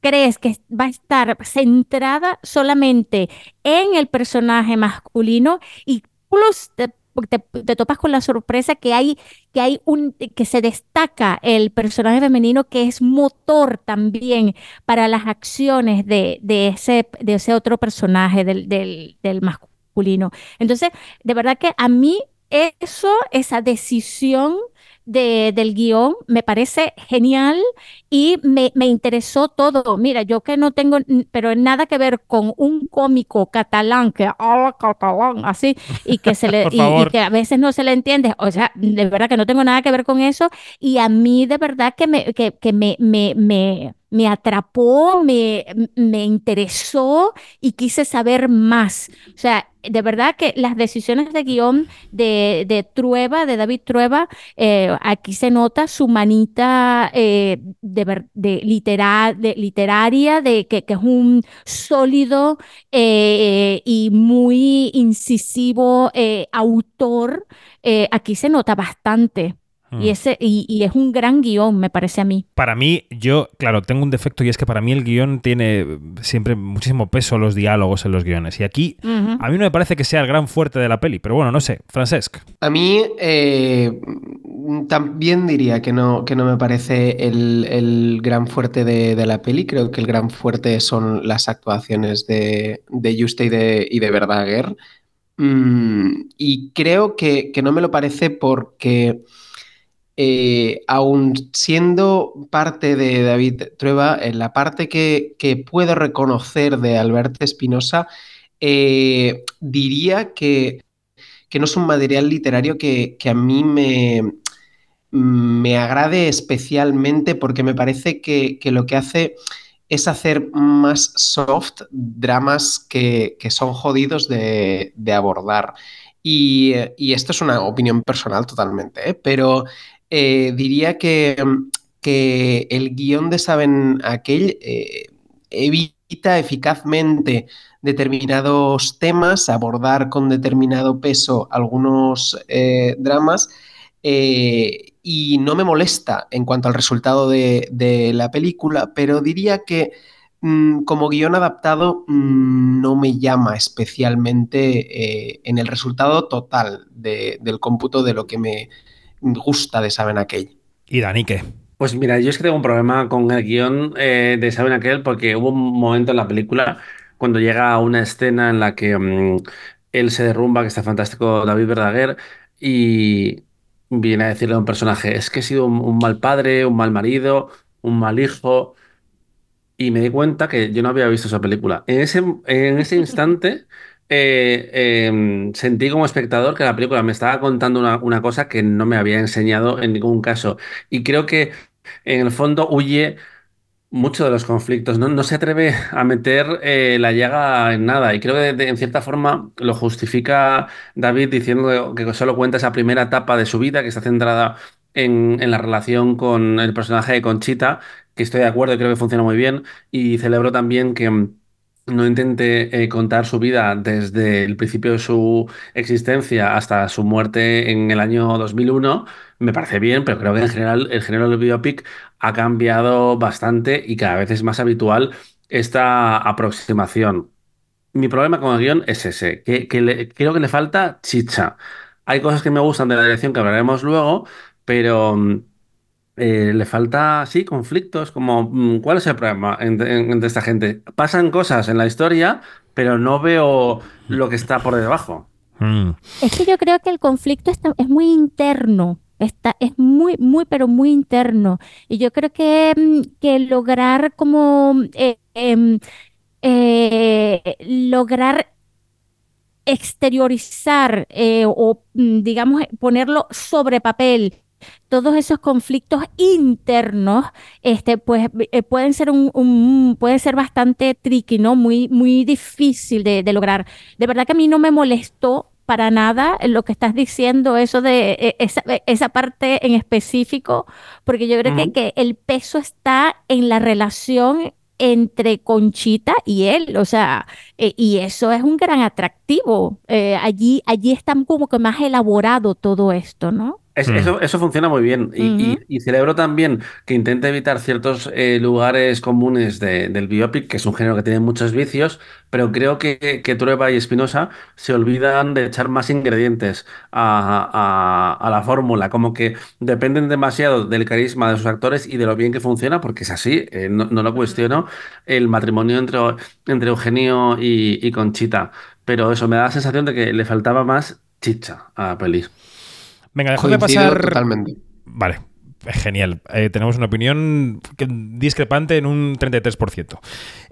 crees que va a estar centrada solamente en el personaje masculino y plus te, te- te topas con la sorpresa que hay que hay un que se destaca el personaje femenino que es motor también para las acciones de, de ese de ese otro personaje del, del, del masculino. Entonces, de verdad que a mí eso, esa decisión de, del guion me parece genial y me, me interesó todo. Mira, yo que no tengo, pero nada que ver con un cómico catalán que habla catalán así y que se le y- y, que a veces no se le entiende. O sea, de verdad que no tengo nada que ver con eso y a mí de verdad que me, que, que me, me, me, me atrapó, me, me interesó y quise saber más. O sea, de verdad que las decisiones de guion de, de Trueba, de David Trueba, eh, aquí se nota su manita eh, de, de, litera- de literaria, de que, que es un sólido eh, y muy incisivo autor. Aquí se nota bastante. Y, ese, y, y, es un gran guion, me parece a mí. Para mí, yo, claro, tengo un defecto y es que para mí el guion tiene siempre muchísimo peso los diálogos en los guiones. Y aquí, uh -huh. a mí no me parece que sea el gran fuerte de la peli, pero bueno, no sé. Francesc. A mí eh, también diría que no, que no me parece el, el gran fuerte de, de, la peli. Creo que el gran fuerte son las actuaciones de, de Juste y de, y de Verdaguer. Mm, y creo que, que no me lo parece porque eh, aún siendo parte de David Trueba, en la parte que, que puedo reconocer de Alberto Espinosa, eh, diría que, que, no es un material literario que, que a mí me, me, agrade especialmente porque me parece que, que, lo que hace es hacer más soft dramas que, son jodidos de, de abordar. Y, y, esto es una opinión personal totalmente, ¿eh? pero eh, diría que, que, el guion de Saben Aquell eh, evita eficazmente determinados temas, abordar con determinado peso algunos eh, dramas y no me molesta en cuanto al resultado de, la película, pero diría que mmm, como guion adaptado mmm, no me llama especialmente en el resultado total de, del cómputo de lo que me gusta de Saben Aquell. ¿Y Dani qué? Pues mira, yo es que tengo un problema con el guion eh, de Saben Aquell porque hubo un momento en la película cuando llega una escena en la que mmm, él se derrumba, que está fantástico David Verdaguer, y viene a decirle a un personaje, es que he sido un, un mal padre, un mal marido, un mal hijo, y me di cuenta que yo no había visto esa película. En ese, en ese instante eh, eh, sentí como espectador que la película me estaba contando una, cosa que no me había enseñado en ningún caso. Y creo que en el fondo huye mucho de los conflictos, no, se atreve a meter eh, la llaga en nada. Y creo que en cierta forma lo justifica David diciendo que solo cuenta esa primera etapa de su vida que está centrada en, en la relación con el personaje de Conchita, que estoy de acuerdo y creo que funciona muy bien. Y celebro también que no intente eh, contar su vida desde el principio de su existencia hasta su muerte en el año 2001, me parece bien, pero creo que en general el género del biopic ha cambiado bastante y cada vez es más habitual esta aproximación. Mi problema con el guion es ese, que, que le, creo que le falta chicha. Hay cosas que me gustan de la dirección que hablaremos luego, pero eh, le falta, sí, conflictos, como mm, ¿cuál es el problema entre, entre, esta gente? Pasan cosas en la historia, pero no veo lo que está por debajo. Mm. Es que yo creo que el conflicto está, es muy interno. Está, es muy, muy, pero muy interno. Y yo creo que, mm, que lograr como eh, eh, eh, lograr exteriorizar eh, o digamos ponerlo sobre papel todos esos conflictos internos, este, pues eh, pueden ser un, un, puede ser bastante tricky, ¿no? Muy, muy difícil de, de, lograr. De verdad que a mí no me molestó para nada lo que estás diciendo, eso de eh, esa, esa parte en específico, porque yo creo uh -huh. que, que el peso está en la relación entre Conchita y él, o sea, eh, y eso es un gran atractivo. Eh, allí, allí está como que más elaborado todo esto, ¿no? Es, mm. eso, eso, funciona muy bien y, uh -huh. y, y, celebro también que intente evitar ciertos eh, lugares comunes de, del biopic, que es un género que tiene muchos vicios, pero creo que, que Trueba y Espinosa se olvidan de echar más ingredientes a, a, a la fórmula, como que dependen demasiado del carisma de sus actores y de lo bien que funciona, porque es así, eh, no, no, lo cuestiono, el matrimonio entre, entre Eugenio y, y Conchita, pero eso me da la sensación de que le faltaba más chicha a la peli. Venga, déjame pasar. Totalmente. Vale, genial. Eh, tenemos una opinión discrepante en un 33%.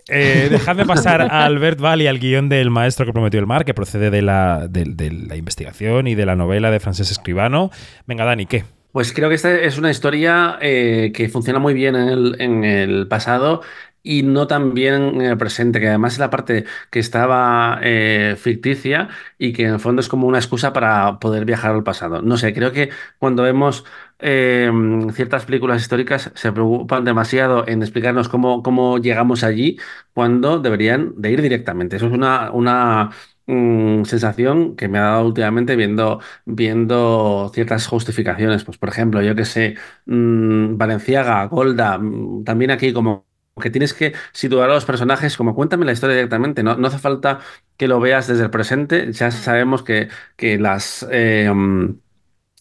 Eh, dejadme pasar a Albert Val y al guion del maestro que prometió el mar, que procede de la, de, de la investigación y de la novela de Francés Escribano. Venga, Dani, ¿qué? Pues creo que esta es una historia eh, que funciona muy bien en el, en el pasado y no tan bien en el presente, que además es la parte que estaba eh, ficticia y que en el fondo es como una excusa para poder viajar al pasado. No sé, creo que cuando vemos eh, ciertas películas históricas se preocupan demasiado en explicarnos cómo, cómo llegamos allí cuando deberían de ir directamente. Eso es una, una mm, sensación que me ha dado últimamente viendo, viendo ciertas justificaciones. Pues, por ejemplo, yo que sé, mm, Valenciaga, Golda, mm, también aquí como que tienes que situar a los personajes como cuéntame la historia directamente, no, no hace falta que lo veas desde el presente, ya sabemos que, que las, eh, mm,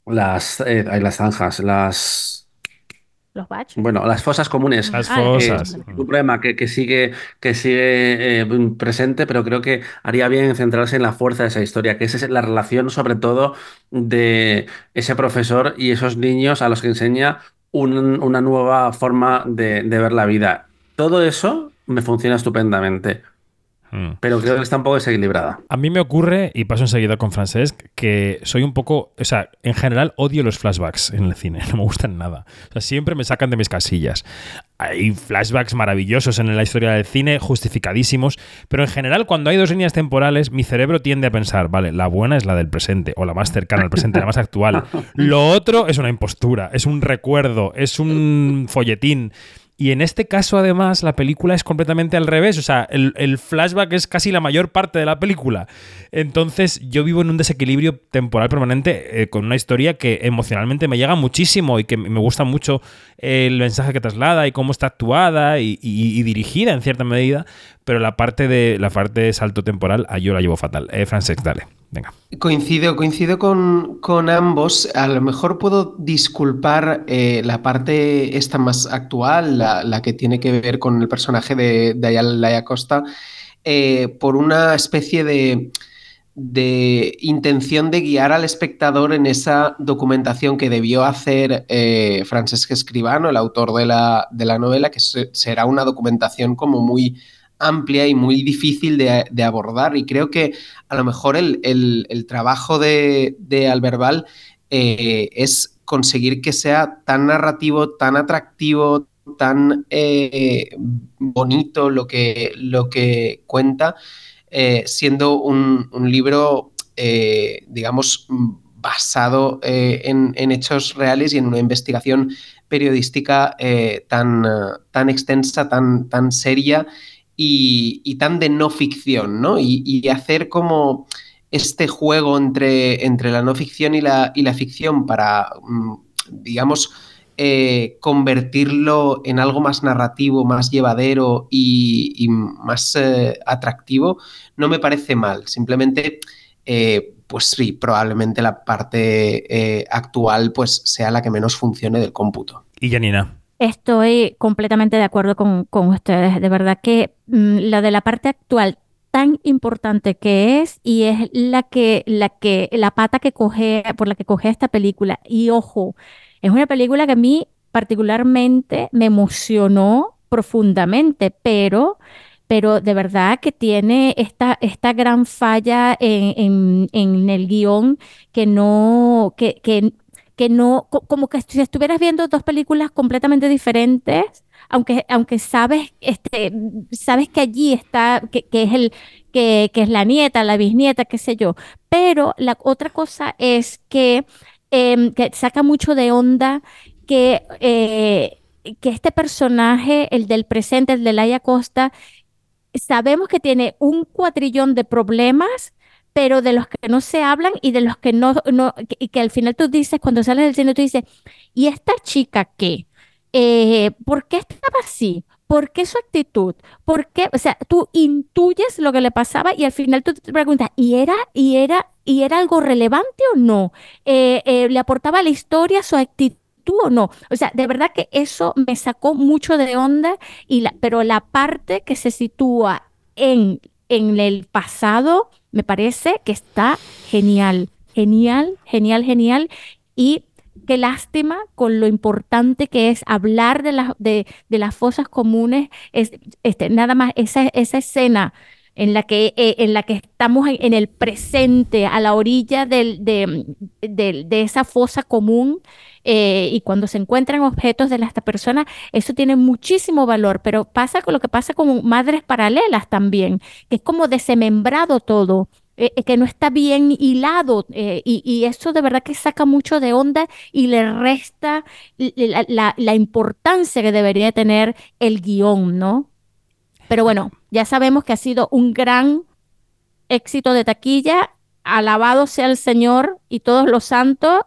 las, eh, hay las zanjas, las... Los baches. Bueno, las fosas comunes. Las Ah, fosas. eh, Un problema que, que sigue, que sigue eh, presente, pero creo que haría bien en centrarse en la fuerza de esa historia, que es la relación sobre todo de ese profesor y esos niños a los que enseña un- una nueva forma de, de ver la vida. Todo eso me funciona estupendamente, Mm. pero creo que está un poco desequilibrada. A mí me ocurre, y paso enseguida con Francesc, que soy un poco. O sea, en general odio los flashbacks en el cine. No me gustan nada. O sea, siempre me sacan de mis casillas. Hay flashbacks maravillosos en la historia del cine, justificadísimos. Pero en general, cuando hay dos líneas temporales, mi cerebro tiende a pensar, vale, la buena es la del presente, o la más cercana al presente, la más actual. Lo otro es una impostura, es un recuerdo, es un folletín. Y en este caso, además, la película es completamente al revés. O sea, el, el flashback es casi la mayor parte de la película. Entonces, yo vivo en un desequilibrio temporal permanente eh, con una historia que emocionalmente me llega muchísimo y que me gusta mucho el mensaje que traslada y cómo está actuada y, y- y dirigida en cierta medida. Pero la parte de la parte de salto temporal, ah, yo la llevo fatal. Eh, Francesc, dale. Venga. Coincido, coincido con, con ambos. A lo mejor puedo disculpar eh, la parte esta más actual, la, la que tiene que ver con el personaje de, de Ayala Costa, eh, por una especie de, de intención de guiar al espectador en esa documentación que debió hacer eh, Francesc Escribano, el autor de la, de la novela, que se- será una documentación como muy amplia y muy difícil de, abordar. Y creo que a lo mejor el, trabajo de, de eh, es conseguir que sea tan narrativo, tan atractivo, tan eh, bonito lo que, lo que cuenta, eh, siendo un, libro, digamos, basado en, hechos reales y en una investigación periodística tan, extensa, tan seria y, tan de no ficción, ¿no? Y, hacer como este juego entre, entre la no ficción y la, y la ficción para, mm, digamos, eh, convertirlo en algo más narrativo, más llevadero y, más eh, atractivo, no me parece mal. Simplemente, eh, pues sí, probablemente la parte actual pues sea la que menos funcione del cómputo. Y Janina. Estoy completamente de acuerdo con, con ustedes. De verdad que mm, la de la parte actual tan importante que es y es la que, la que, la pata que coge, por la que coge esta película. Y ojo, es una película que a mí particularmente me emocionó profundamente, pero, pero de verdad que tiene esta, esta gran falla en, en- el guion que no, que, que, que no, co- como que si estuvieras viendo dos películas completamente diferentes, aunque, aunque sabes, este, sabes que allí está, que, que es el, que, que es la nieta, la bisnieta, qué sé yo. Pero la otra cosa es que, em, que saca mucho de onda que, eh, que este personaje, el del presente, el de Laia Costa, sabemos que tiene un cuatrillón de problemas, pero de los que no se hablan y de los que no, no que- que al final tú dices, cuando sales del cine, tú dices, ¿y esta chica qué? Eh, ¿por qué estaba así? ¿Por qué su actitud? ¿Por qué? O sea, tú intuyes lo que le pasaba y al final tú te preguntas, ¿y era, y era, y era algo relevante o no? Eh, eh, ¿le aportaba la historia su actitud o no? O sea, de verdad que eso me sacó mucho de onda y la, pero la parte que se sitúa en, en el pasado me parece que está genial, genial, genial, genial. Y qué lástima con lo importante que es hablar de, las de, de las fosas comunes, es, este, nada más esa, esa escena en la que, eh, en la que estamos en, el presente, a la orilla del- de, de- de esa fosa común, eh, y cuando se encuentran objetos de esta persona, eso tiene muchísimo valor, pero pasa con lo que pasa con madres paralelas también, que es como desmembrado todo. eh, que no está bien hilado y, y, eso de verdad que saca mucho de onda y le resta la, la, la importancia que debería tener el guion, ¿no? Pero bueno, ya sabemos que ha sido un gran éxito de taquilla. Alabado sea el Señor y todos los santos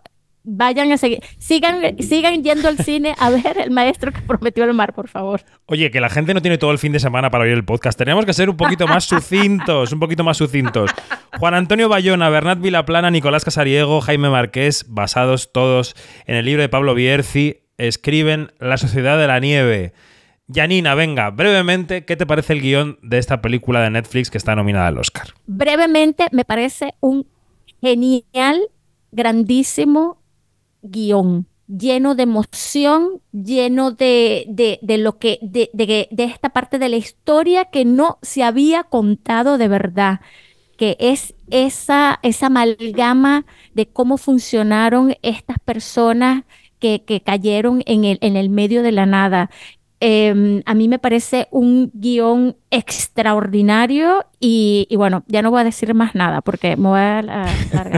vayan a seguir, sigan, sigan yendo al cine a ver el maestro que prometió el mar, por favor. Oye, que la gente no tiene todo el fin de semana para oír el podcast. Tenemos que ser un poquito más sucintos, un poquito más sucintos. Juan Antonio Bayona, Bernat Vilaplana, Nicolás Casariego, Jaime Marqués, basados todos en el libro de Pablo Bierzi, escriben La Sociedad de la Nieve. Janina, venga, brevemente, ¿qué te parece el guion de esta película de Netflix que está nominada al Oscar? Brevemente, me parece un genial, grandísimo guion, lleno de emoción, lleno de, de, de lo que, de, de, esta parte de la historia que no se había contado de verdad, que es esa, esa amalgama de cómo funcionaron estas personas que, que cayeron en el, en el medio de la nada. Eh, a mí me parece un guion extraordinario y, y, bueno, ya no voy a decir más nada porque me voy a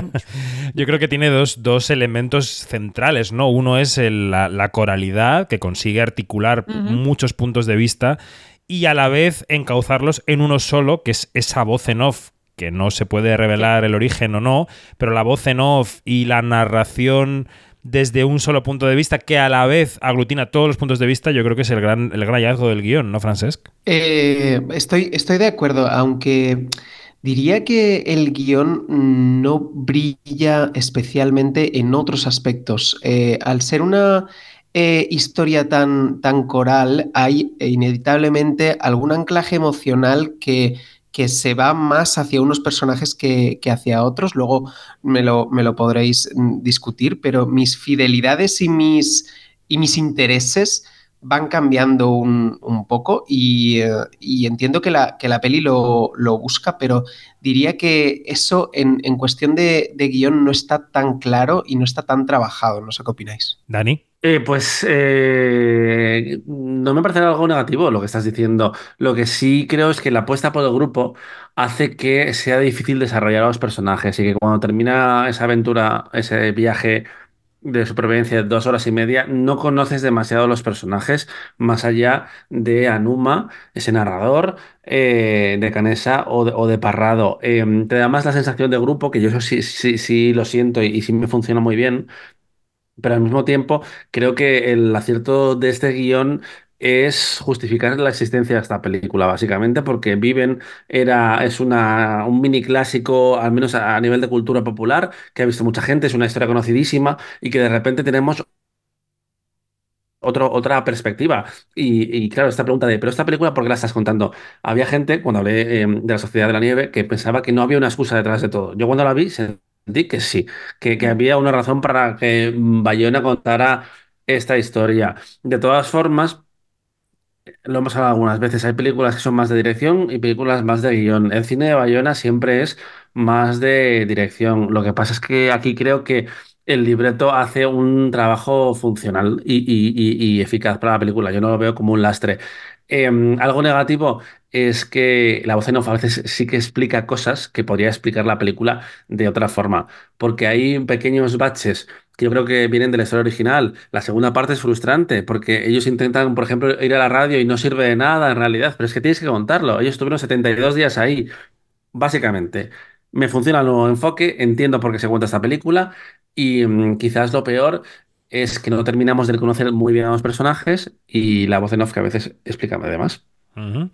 mucho. Yo creo que tiene dos, dos, elementos centrales, ¿no? Uno es el, la, la, coralidad, que consigue articular uh -huh. muchos puntos de vista y a la vez encauzarlos en uno solo, que es esa voz en off que no se puede revelar el origen o no, pero la voz en off y la narración desde un solo punto de vista que a la vez aglutina todos los puntos de vista, yo creo que es el gran, el gran hallazgo del guion, ¿no, Francesc? Eh, estoy, estoy de acuerdo, aunque diría que el guion no brilla especialmente en otros aspectos. Eh, al ser una eh, historia tan, tan coral, hay inevitablemente algún anclaje emocional que que se va más hacia unos personajes que, que hacia otros. Luego me lo, me lo, podréis mm, discutir, pero mis fidelidades y mis, y mis intereses van cambiando un, un poco y, uh, y, entiendo que la, que la peli lo, lo, busca, pero diría que eso en, en cuestión de, de, guion no está tan claro y no está tan trabajado. No sé qué opináis. Dani. Eh, pues eh, no me parece algo negativo lo que estás diciendo. Lo que sí creo es que la apuesta por el grupo hace que sea difícil desarrollar a los personajes y que cuando termina esa aventura, ese viaje de supervivencia de dos horas y media, no conoces demasiado los personajes más allá de Anuma, ese narrador, eh, de Canesa o de, Parrado. Eh, te da más la sensación de grupo, que yo eso sí, sí, sí lo siento y, y sí me funciona muy bien, pero al mismo tiempo creo que el acierto de este guion es justificar la existencia de esta película, básicamente, porque Viven era, es una, un mini clásico, al menos a, nivel de cultura popular, que ha visto mucha gente, es una historia conocidísima y que de repente tenemos otro, otra perspectiva. Y, y, claro, esta pregunta de, ¿pero esta película por qué la estás contando? Había gente, cuando hablé eh, de la Sociedad de la Nieve, que pensaba que no había una excusa detrás de todo. Yo cuando la vi que sí, que, que había una razón para que Bayona contara esta historia. De todas formas, lo hemos hablado algunas veces, hay películas que son más de dirección y películas más de guion. El cine de Bayona siempre es más de dirección. Lo que pasa es que aquí creo que el libreto hace un trabajo funcional y, y, y, y eficaz para la película. Yo no lo veo como un lastre. Eh, algo negativo es que la voz en off a veces sí que explica cosas que podría explicar la película de otra forma, porque hay pequeños baches que yo creo que vienen de la historia original. La segunda parte es frustrante, porque ellos intentan, por ejemplo, ir a la radio y no sirve de nada en realidad, pero es que tienes que contarlo. Ellos estuvieron 72 días ahí, básicamente. Me funciona el nuevo enfoque, entiendo por qué se cuenta esta película y mmm, quizás lo peor es que no terminamos de conocer muy bien a los personajes y la voz en off que a veces explica además. Uh -huh.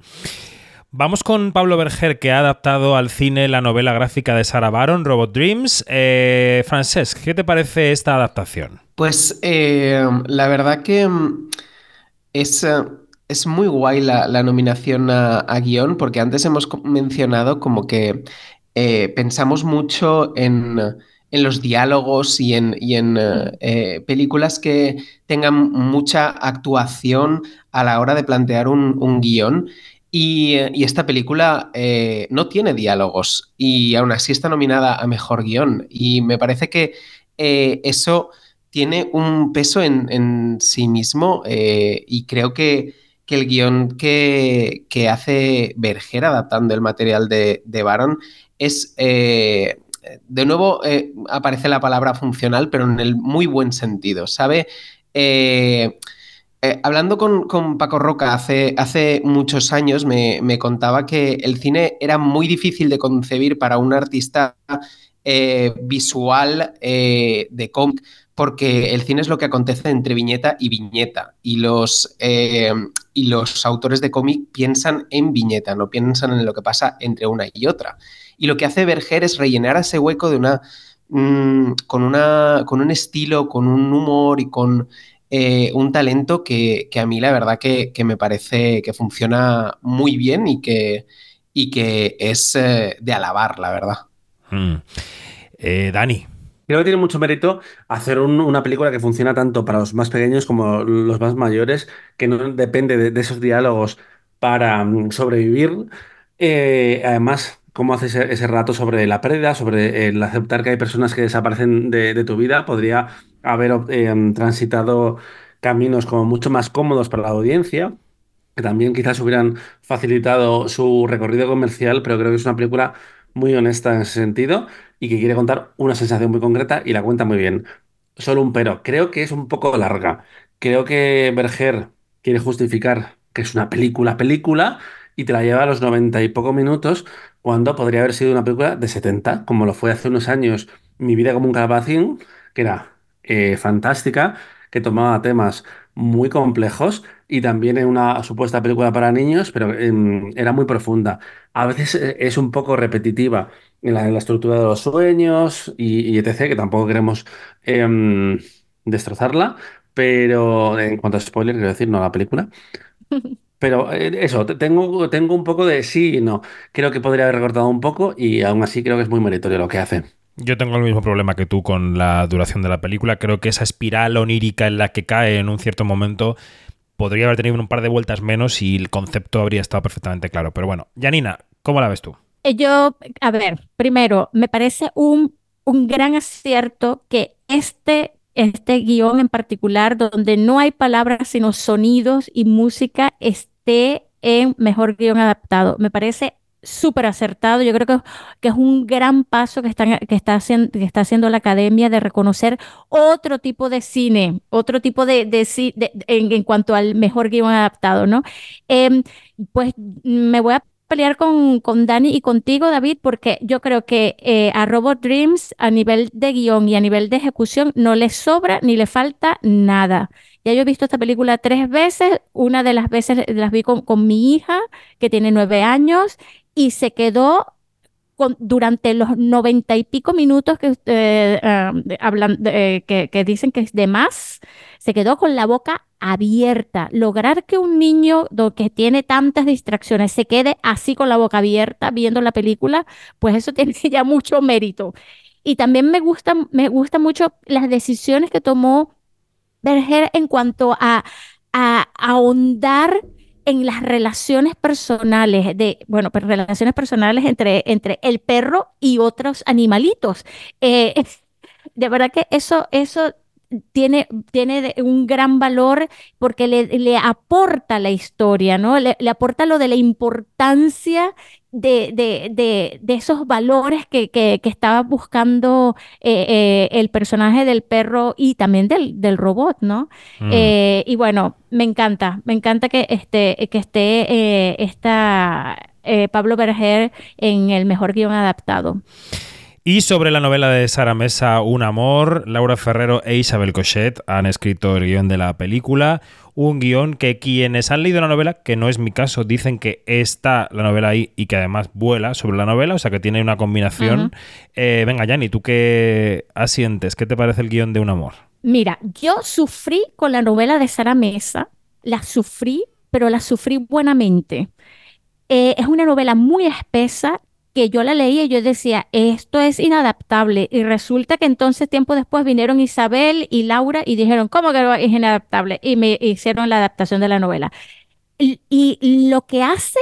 Vamos con Pablo Berger, que ha adaptado al cine la novela gráfica de Sarah Baron, Robot Dreams. Eh, Francesc, ¿qué te parece esta adaptación? Pues eh, la verdad que es, es muy guay la, la nominación a, a, guion, porque antes hemos mencionado como que eh, pensamos mucho en en los diálogos y en, y en eh, películas que tengan mucha actuación a la hora de plantear un, un guion. Y, esta película eh, no tiene diálogos y aún así está nominada a Mejor Guión. Y me parece que eh, eso tiene un peso en, sí mismo eh, y creo que que el guion que, hace Berger adaptando el material de, de Baron es, eh, de nuevo, eh, aparece la palabra funcional, pero en el muy buen sentido, ¿sabe? Eh, eh, hablando con, Paco Roca hace, hace muchos años, me, me, contaba que el cine era muy difícil de concebir para un artista visual de cómic, porque el cine es lo que acontece entre viñeta y viñeta, y los, y los autores de cómic piensan en viñeta, no piensan en lo que pasa entre una y otra. Y lo que hace Berger es rellenar ese hueco de una, mmm, con, una, con un estilo, con un humor y con eh, un talento que, que, a mí la verdad que, que, me parece que funciona muy bien y que, y que es eh, de alabar, la verdad. Mm. Eh, Dani. Creo que tiene mucho mérito hacer un, una película que funciona tanto para los más pequeños como los más mayores, que no depende de, de esos diálogos para um, sobrevivir. Eh, además, cómo haces ese, ese, rato sobre la pérdida, sobre el aceptar que hay personas que desaparecen de, tu vida, podría haber eh, transitado caminos como mucho más cómodos para la audiencia, que también quizás hubieran facilitado su recorrido comercial, pero creo que es una película muy honesta en ese sentido y que quiere contar una sensación muy concreta y la cuenta muy bien. Solo un pero, creo que es un poco larga. Creo que Berger quiere justificar que es una película, película, y te la lleva a los 90 y pocos minutos, cuando podría haber sido una película de 70, como lo fue hace unos años Mi vida como un calabacín, que era eh, fantástica, que tomaba temas muy complejos y también en una supuesta película para niños, pero eh, era muy profunda. A veces eh, es un poco repetitiva en la, en la estructura de los sueños y, y, etc., que tampoco queremos eh, destrozarla, pero en cuanto a spoiler, quiero decir, no la película. Pero eh, eso, tengo, tengo un poco de sí y no. Creo que podría haber recortado un poco y aún así creo que es muy meritorio lo que hace. Yo tengo el mismo problema que tú con la duración de la película. Creo que esa espiral onírica en la que cae en un cierto momento podría haber tenido un par de vueltas menos y el concepto habría estado perfectamente claro. Pero bueno, Janina, ¿cómo la ves tú? Eh, yo, a ver, primero, me parece un, un gran acierto que este este guion en particular, donde no hay palabras sino sonidos y música, esté en mejor guion adaptado. Me parece súper acertado. Yo creo que, que, es un gran paso que, están, que, está haciendo, que está haciendo la academia de reconocer otro tipo de cine, otro tipo de, de, en, cuanto al mejor guion adaptado, ¿no? Eh, pues me voy a pelear con, con Dani y contigo, David, porque yo creo que eh, a Robot Dreams a nivel de guion y a nivel de ejecución no le sobra ni le falta nada. Ya yo he visto esta película tres veces, una de las veces las vi con, con mi hija, que tiene nueve años, y se quedó durante los noventa y pico minutos que, eh, hablan, eh, que, dicen que es de más, se quedó con la boca abierta. Lograr que un niño que tiene tantas distracciones se quede así con la boca abierta viendo la película, pues eso tiene ya mucho mérito. Y también me gusta, me gusta mucho las decisiones que tomó Berger en cuanto a, a ahondar en las relaciones personales de, bueno, pues relaciones personales entre, entre el perro y otros animalitos. Eh, de verdad que eso, eso tiene, tiene un gran valor porque le, le aporta la historia, ¿no? Le, aporta lo de la importancia de, de, de, de esos valores que, que, que estaba buscando eh, eh, el personaje del perro y también del, del robot, ¿no? Mm. Eh, y bueno, me encanta, me encanta que, este, que esté eh, esta, Pablo Berger en el mejor guion adaptado. Y sobre la novela de Sara Mesa, Un amor, Laura Ferrero e Isabel Cochet han escrito el guion de la película. Un guion que quienes han leído la novela, que no es mi caso, dicen que está la novela ahí y que además vuela sobre la novela, o sea que tiene una combinación. Uh -huh. eh, venga, Yanni, ¿tú qué asientes? ¿Qué te parece el guion de Un amor? Mira, yo sufrí con la novela de Sara Mesa, la sufrí, pero la sufrí buenamente. Eh, es una novela muy espesa que yo la leía y yo decía, esto es inadaptable. Y resulta que entonces tiempo después vinieron Isabel y Laura y dijeron, ¿cómo que es inadaptable? Y me hicieron la adaptación de la novela. Y, y lo que hace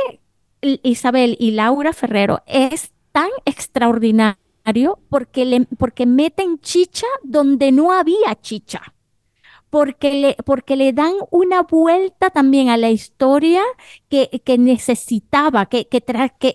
Isabel y Laura Ferrero es tan extraordinario porque, le, porque meten chicha donde no había chicha porque le, porque le dan una vuelta también a la historia que, que necesitaba, que, que,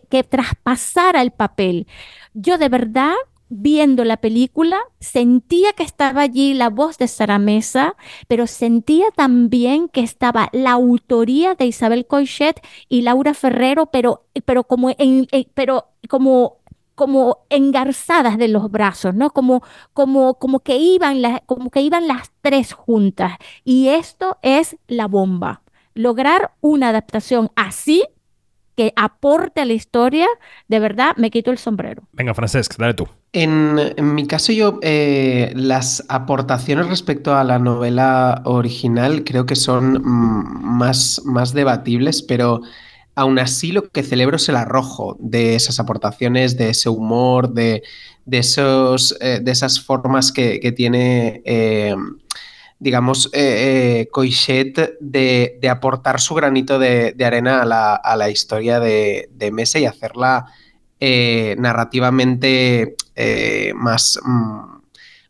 que, traspasara el papel. Yo de verdad viendo la película, sentía que estaba allí la voz de Sara Mesa, pero sentía también que estaba la autoría de Isabel Coixet y Laura Ferrero, pero, pero como en, pero como como engarzadas de los brazos, ¿no? Como, como, como, que iban como que iban las tres juntas. Y esto es la bomba. Lograr una adaptación así que aporte a la historia, de verdad me quito el sombrero. Venga, Francesc, dale tú. En, mi caso, yo eh, las aportaciones respecto a la novela original creo que son mm, más, más debatibles, pero aún así lo que celebro es el arrojo de esas aportaciones, de ese humor, de, esos, eh, de esas formas que, tiene, eh, digamos, eh, eh de, aportar su granito de, arena a la, historia de, Mesa y hacerla narrativamente más... Mm,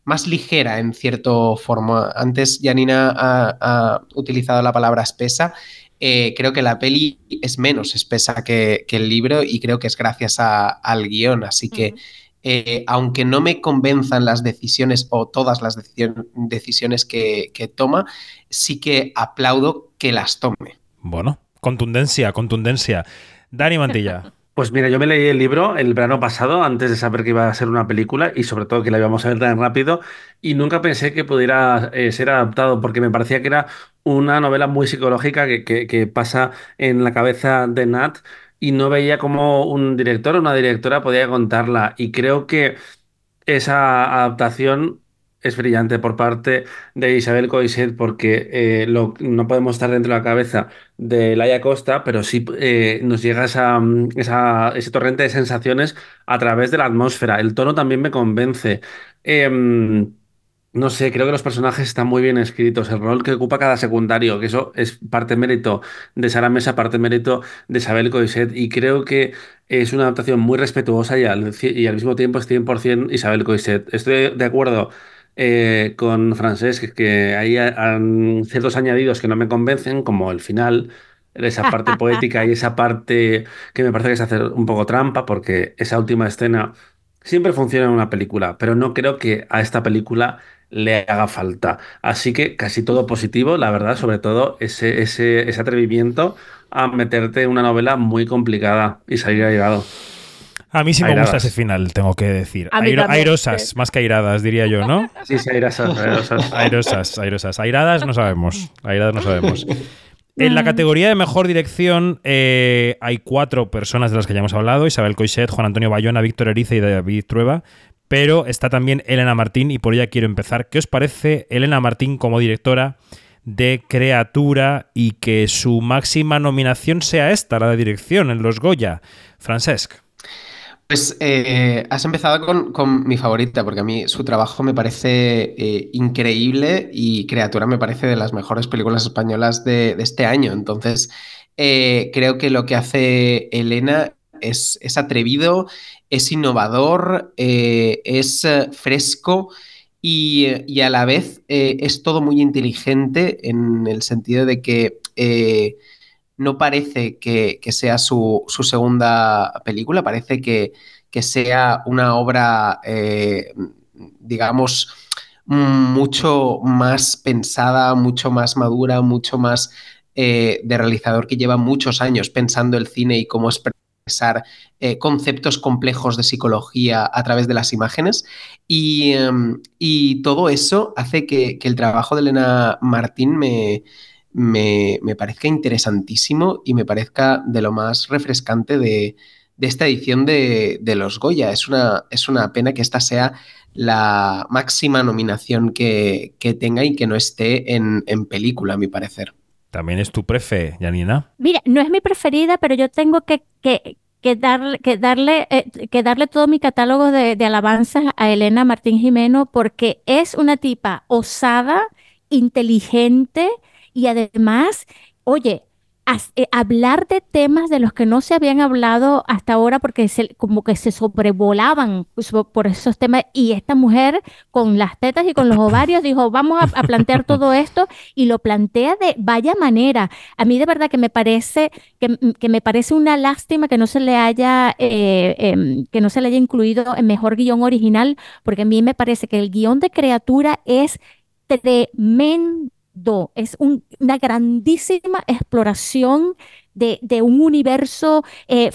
más ligera en cierto forma. Antes Janina ha utilizado la palabra espesa eh, creo que la peli es menos espesa que, el libro y creo que es gracias al guion. Así que, eh, aunque no me convenzan las decisiones o todas las decisiones que, toma, sí que aplaudo que las tome. Bueno, contundencia, contundencia. Dani Mantilla. Pues mira, yo me leí el libro el verano pasado antes de saber que iba a ser una película y sobre todo que la íbamos a ver tan rápido y nunca pensé que pudiera eh, ser adaptado porque me parecía que era una novela muy psicológica que, que, pasa en la cabeza de Nat y no veía cómo un director o una directora podía contarla. Y creo que esa adaptación es brillante por parte de Isabel Coixet porque eh, no podemos estar dentro de la cabeza de Laia Costa, pero sí eh, nos llega esa, ese torrente de sensaciones a través de la atmósfera. El tono también me convence. Em, no sé, creo que los personajes están muy bien escritos. El rol que ocupa cada secundario, que eso es parte mérito de Sara Mesa, parte mérito de Isabel Coixet. Y creo que es una adaptación muy respetuosa y al, y al mismo tiempo es 100% Isabel Coixet. Estoy de acuerdo eh, con Francesc, que hay ciertos añadidos que no me convencen, como el final, esa parte poética y esa parte que me parece que es hacer un poco trampa, porque esa última escena siempre funciona en una película, pero no creo que a esta película le haga falta. Así que casi todo positivo, la verdad, sobre todo ese, ese, ese atrevimiento a meterte en una novela muy complicada y salir llegado a mí sí me gusta ese final, tengo que decir. airosas, más que airadas, diría yo, ¿no? Sí, sí, airosas, airosas. Airosas, airosas. Airadas no sabemos. Airadas no sabemos. En la categoría de mejor dirección eh, hay cuatro personas de las que ya hemos hablado: Isabel Coixet, Juan Antonio Bayona, Víctor Erice y David Trueba. Pero está también Elena Martín y por ella quiero empezar. ¿Qué os parece Elena Martín como directora de Creatura y que su máxima nominación sea esta, la de dirección en los Goya? Francesc. Pues eh, has empezado con, mi favorita, porque a mí su trabajo me parece eh, increíble y Criatura me parece de las mejores películas españolas de, este año. Entonces, eh, creo que lo que hace Elena es, es atrevido, es innovador, es fresco y, a la vez es todo muy inteligente en el sentido de que no parece que, sea su, segunda película, parece que, sea una obra, eh, digamos, mucho más pensada, mucho más madura, mucho más eh, de realizador que lleva muchos años pensando el cine y cómo expresar eh, conceptos complejos de psicología a través de las imágenes. Y, em, todo eso hace que, el trabajo de Elena Martín me, me, parezca interesantísimo y me parezca de lo más refrescante de, esta edición de, los Goya. Es una, es una pena que esta sea la máxima nominación que, tenga y que no esté en, película, a mi parecer. También es tu prefe, Janina. Mira, no es mi preferida, pero yo tengo que, que, darle, que, darle, eh, que darle todo mi catálogo de, de alabanzas a Elena Martín Jimeno porque es una tipa osada, inteligente, y además, oye, eh, hablar de temas de los que no se habían hablado hasta ahora porque se, como que se sobrevolaban pues, por esos temas y esta mujer con las tetas y con los ovarios dijo, vamos a, plantear todo esto y lo plantea de vaya manera. A mí de verdad que me parece, que, me parece una lástima que no se le haya, eh, em, que no se le haya incluido en mejor guion original porque a mí me parece que el guion de criatura es tremendo es una grandísima exploración de, un universo eh,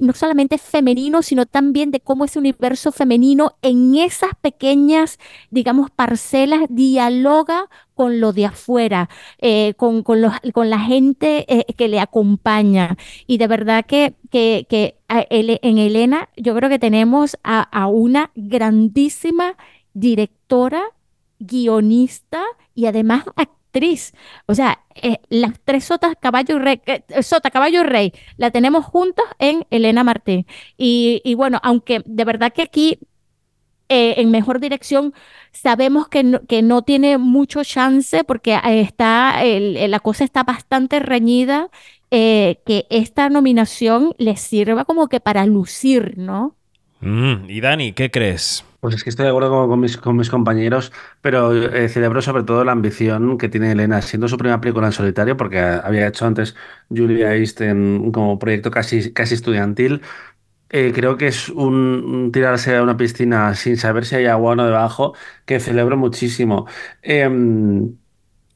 no solamente femenino, sino también de cómo ese universo femenino en esas pequeñas, digamos, parcelas dialoga con lo de afuera, eh, con, con, la gente eh, que le acompaña. Y de verdad que, que, en Elena yo creo que tenemos a, a una grandísima directora, guionista y además o sea, eh, las tres caballo y rey, eh, sota, caballo rey, la tenemos juntos en Elena Martín. Y, bueno, aunque de verdad que aquí eh, en mejor dirección sabemos que no, que no tiene mucho chance porque está, la cosa está bastante reñida, que esta nominación le sirva como que para lucir, ¿no? Mm, y Dani, ¿qué crees? Pues es que estoy de acuerdo con, mis, compañeros, pero eh, celebro sobre todo la ambición que tiene Elena, siendo su primera película en solitario, porque había hecho antes Julia East como proyecto casi, casi estudiantil. Eh, creo que es un, tirarse a una piscina sin saber si hay agua o no debajo, que celebro muchísimo. Em,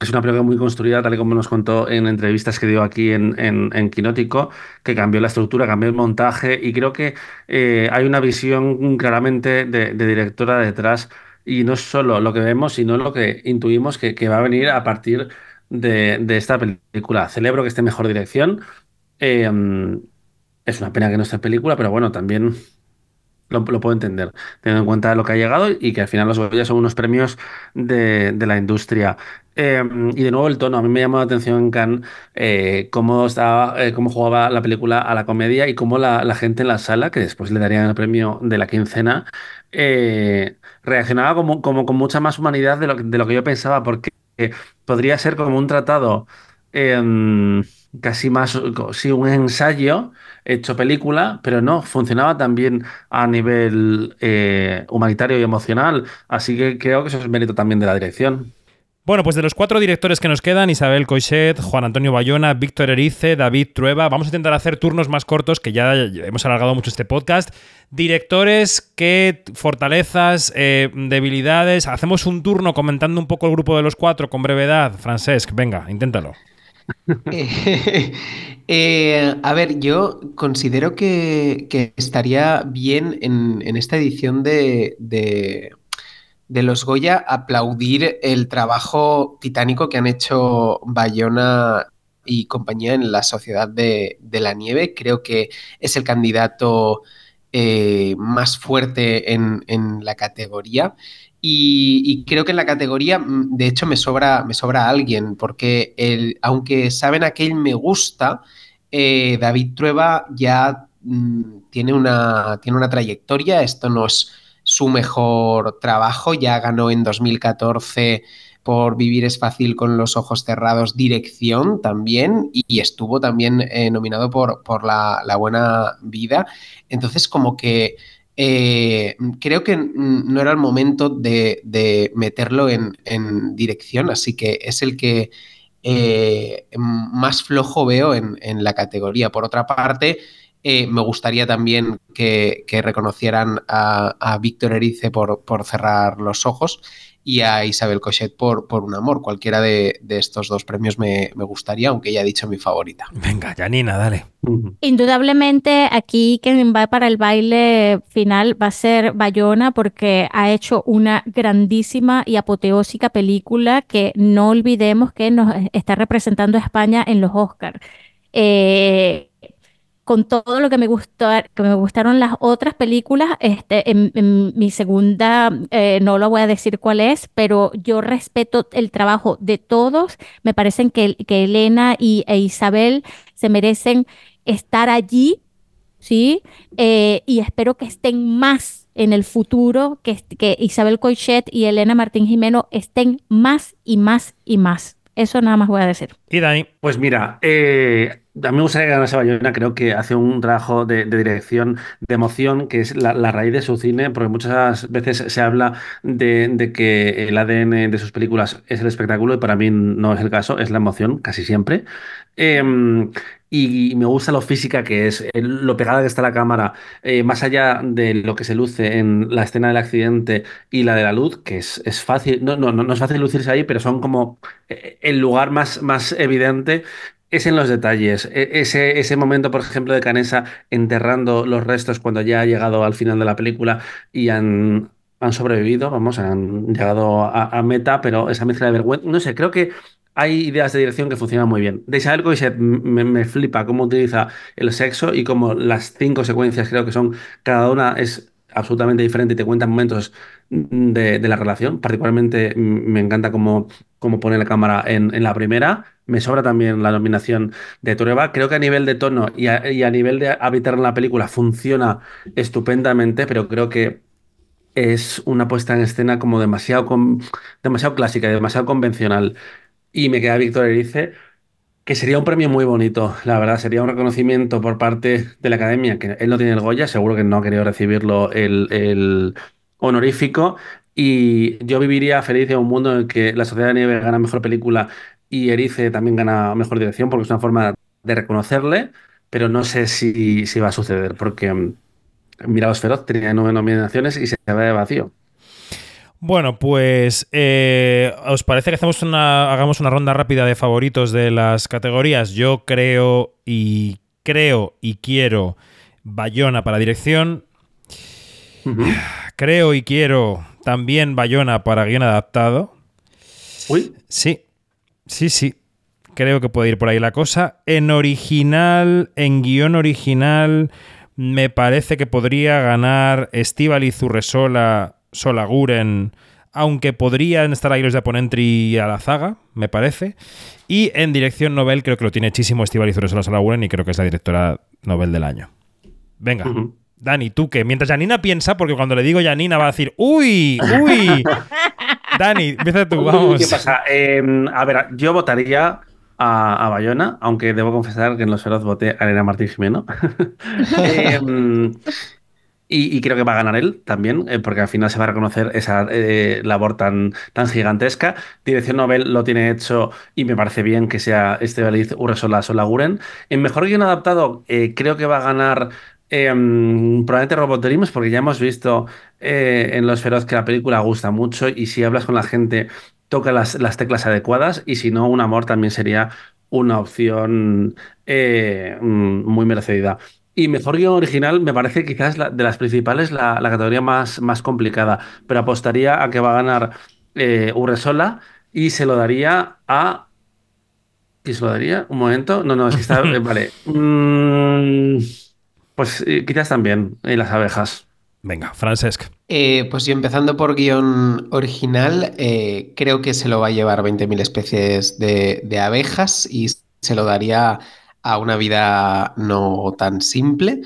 es una película muy construida, tal y como nos contó en entrevistas que dio aquí en, en, Quinótico, que cambió la estructura, cambió el montaje y creo que eh, hay una visión claramente de, directora detrás y no solo lo que vemos, sino lo que intuimos que, va a venir a partir de, esta película. Celebro que esté en mejor dirección. Eh, es una pena que no esté en película, pero bueno, también lo, puedo entender, teniendo en cuenta lo que ha llegado y que al final los Goya son unos premios de, la industria. Em, y de nuevo el tono, a mí me llamó la atención en Cannes eh, cómo, estaba, eh, cómo jugaba la película a la comedia y cómo la, gente en la sala, que después le darían el premio de la quincena, eh, reaccionaba como, como, con mucha más humanidad de lo, de lo que yo pensaba, porque podría ser como un tratado em, casi más, sí, un ensayo hecho película, pero no, funcionaba también a nivel eh, humanitario y emocional. Así que creo que eso es mérito también de la dirección. Bueno, pues de los cuatro directores que nos quedan, Isabel Coixet, Juan Antonio Bayona, Víctor Erice, David Trueba, vamos a intentar hacer turnos más cortos, que ya hemos alargado mucho este podcast. Directores, qué fortalezas, eh, debilidades. Hacemos un turno comentando un poco el grupo de los cuatro con brevedad. Francesc, venga, inténtalo. Eh, a ver, yo considero que, estaría bien en, esta edición de, los Goya aplaudir el trabajo titánico que han hecho Bayona y compañía en la Sociedad de, la Nieve. Creo que es el candidato eh, más fuerte en la categoría. Y, creo que en la categoría, mm, de hecho, me sobra, me sobra alguien, porque aunque saben a qué me gusta, eh, David Trueba ya mm, tiene, una, tiene una trayectoria, esto no es su mejor trabajo, ya ganó en 2014 por Vivir es fácil con los ojos cerrados, dirección también, y, estuvo también eh, nominado por, por la, Buena Vida. Entonces, como que eh, creo que no era el momento de, meterlo en, dirección, así que es el que eh, más flojo veo en, la categoría. Por otra parte, eh, me gustaría también que, reconocieran a, Víctor Erice por, por, cerrar los ojos y a Isabel Cochet por, por un amor. Cualquiera de, estos dos premios me, gustaría, aunque ya he dicho mi favorita. Venga, Janina, dale. Indudablemente aquí quien va para el baile final va a ser Bayona porque ha hecho una grandísima y apoteósica película que no olvidemos que nos está representando a España en los Oscars. Eh, con todo lo que me gustó, que me gustaron las otras películas, este, en, mi segunda, eh, no lo voy a decir cuál es, pero yo respeto el trabajo de todos. Me parecen que, Elena y, e Isabel se merecen estar allí, ¿sí? Eh, y espero que estén más en el futuro, que, que Isabel Coichet y Elena Martín Jimeno estén más y más y más Eso nada más voy a decir. Y Dani. Pues mira, eh, a mí me gustaría que ganase Bayona, creo que hace un trabajo de, de dirección, de emoción, que es la, la, raíz de su cine, porque muchas veces se habla de, de, que el ADN de sus películas es el espectáculo y para mí no es el caso, es la emoción, casi siempre. Eh, y me gusta lo física que es, lo pegada que está la cámara, eh, más allá de lo que se luce en la escena del accidente y la de la luz, que es, es fácil, no, no, no es fácil lucirse ahí, pero son como eh, el lugar más, más evidente es en los detalles. E, ese, ese momento, por ejemplo, de Canesa enterrando los restos cuando ya ha llegado al final de la película y han, han sobrevivido, vamos, han llegado a, a, meta, pero esa mezcla de vergüenza, no sé, creo que hay ideas de dirección que funcionan muy bien. De Isabel Coixet me, me, flipa cómo utiliza el sexo y cómo las cinco secuencias creo que son, cada una es absolutamente diferente y te cuentan momentos de, la relación. Particularmente me encanta cómo, cómo pone la cámara en, en, la primera. Me sobra también la nominación de Trueba. Creo que a nivel de tono y a, y a nivel de habitar en la película funciona estupendamente, pero creo que es una puesta en escena como demasiado, con, demasiado clásica y demasiado convencional. Y me queda Víctor Erice, que sería un premio muy bonito, la verdad, sería un reconocimiento por parte de la academia, que él no tiene el Goya, seguro que no ha querido recibirlo el, honorífico, y yo viviría feliz en un mundo en el que La Sociedad de Nieve gana mejor película y Erice también gana mejor dirección, porque es una forma de reconocerle, pero no sé si, si va a suceder, porque mm, Mirados Feroz tenía nueve nominaciones y se va de vacío. Bueno, pues eh, ¿os parece que hacemos una, hagamos una ronda rápida de favoritos de las categorías? Yo creo y creo y quiero Bayona para dirección. Uh -huh. Creo y quiero también Bayona para guion adaptado. Uy. Sí, sí, sí. Creo que puede ir por ahí la cosa. En original, en guion original, me parece que podría ganar Estíbaliz Urresola Solaguren, aunque podrían estar ahí los de Aponentri a la zaga, me parece. Y en dirección novel creo que lo tiene hechísimo Estivaliz Urresola Solaguren y creo que es la directora novel del año. Venga. Uh -huh. Dani, tú que mientras Janina piensa, porque cuando le digo Janina va a decir, uy, uy. Dani, empieza tú, vamos. ¿Qué pasa? Eh, a ver, yo votaría a, a, Bayona, aunque debo confesar que en Los Feroz voté a Elena Martín Jimeno. eh, y, creo que va a ganar él también, eh, porque al final se va a reconocer esa eh, labor tan, tan gigantesca. Dirección Nobel lo tiene hecho y me parece bien que sea este Beliz Urresola Solaguren. En mejor guion adaptado, eh, creo que va a ganar eh, probablemente Robot Dreams, porque ya hemos visto en Los Feroz que la película gusta mucho y si hablas con la gente toca las, las teclas adecuadas y si no, Un Amor también sería una opción eh, muy merecida. Y mejor guion original me parece quizás la, de las principales la, la, categoría más, más complicada, pero apostaría a que va a ganar eh, Urresola y se lo daría a... ¿Y se lo daría? Un momento. No, no, es que está... vale. Mm, pues eh, quizás también. Y las abejas. Venga, Francesc. Eh, pues yo empezando por guion original, eh, creo que se lo va a llevar 20.000 especies de, de abejas y se lo daría a una vida no tan simple.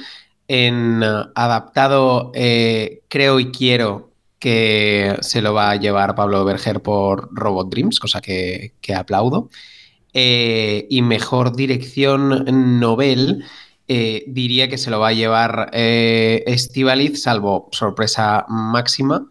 En uh, adaptado, eh, creo y quiero que se lo va a llevar Pablo Berger por Robot Dreams, cosa que, que aplaudo. Eh, y mejor dirección novel, eh, diría que se lo va a llevar Estivaliz, salvo sorpresa máxima.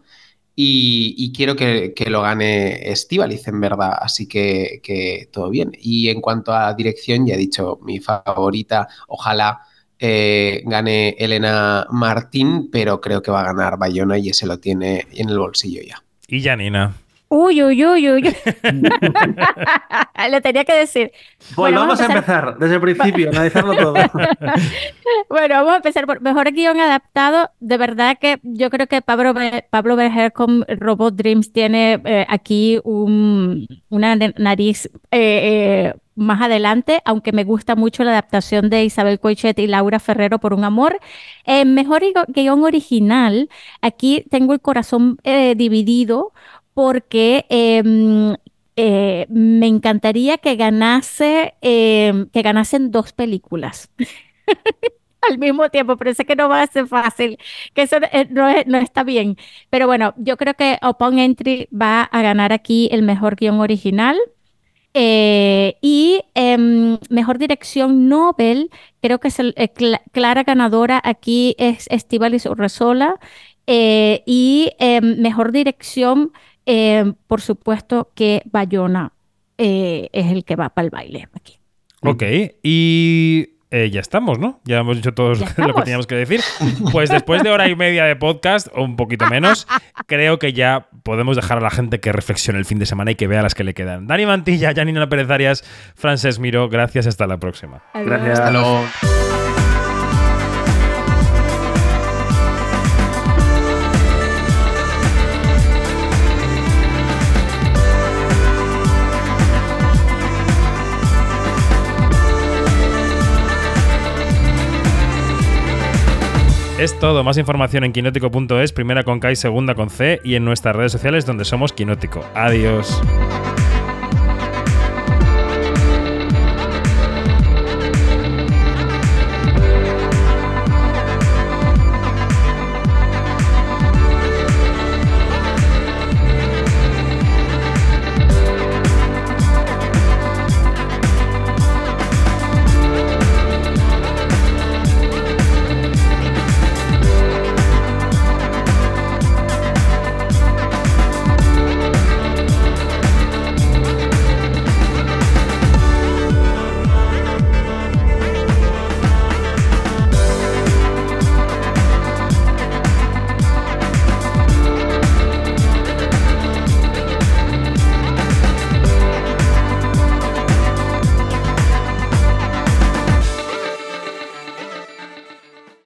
Y, quiero que, que lo gane Estivaliz, en verdad. Así que, que, todo bien. Y en cuanto a dirección, ya he dicho, mi favorita, ojalá eh, gane Elena Martín, pero creo que va a ganar Bayona y ese lo tiene en el bolsillo ya. Y Janina. Uy, uy, uy, uy. Le tenía que decir. Bueno, bueno vamos, a empezar, desde el principio, analizarlo todo. bueno, vamos a empezar por mejor guion adaptado. De verdad que yo creo que Pablo, Pablo Berger con Robot Dreams tiene eh, aquí un, una nariz eh, eh, más adelante, aunque me gusta mucho la adaptación de Isabel Coichet y Laura Ferrero por un amor. Eh, mejor guion original, aquí tengo el corazón eh, dividido porque eh, eh, me encantaría que ganase, eh, que ganasen dos películas. al mismo tiempo, pero sé que no va a ser fácil, que eso no, es, no, está bien. Pero bueno, yo creo que Upon Entry va a ganar aquí el mejor guion original. Eh, y em, mejor dirección Nobel, creo que es el, eh, cla- clara ganadora aquí es Estíbaliz Urresola. Eh, y em, mejor dirección, em, por supuesto que Bayona eh, es el que va para el baile aquí. Ok, y eh, ya estamos, ¿no? Ya hemos dicho todo lo que teníamos que decir. Pues después de hora y media de podcast, o un poquito menos, creo que ya podemos dejar a la gente que reflexione el fin de semana y que vea las que le quedan. Dani Mantilla, Janina Pérez Arias, Frances Miró, gracias, hasta la próxima. Gracias. Hasta luego. Es todo, más información en quinótico.es, primera con K y segunda con C, y en nuestras redes sociales donde somos Quinótico. Adiós.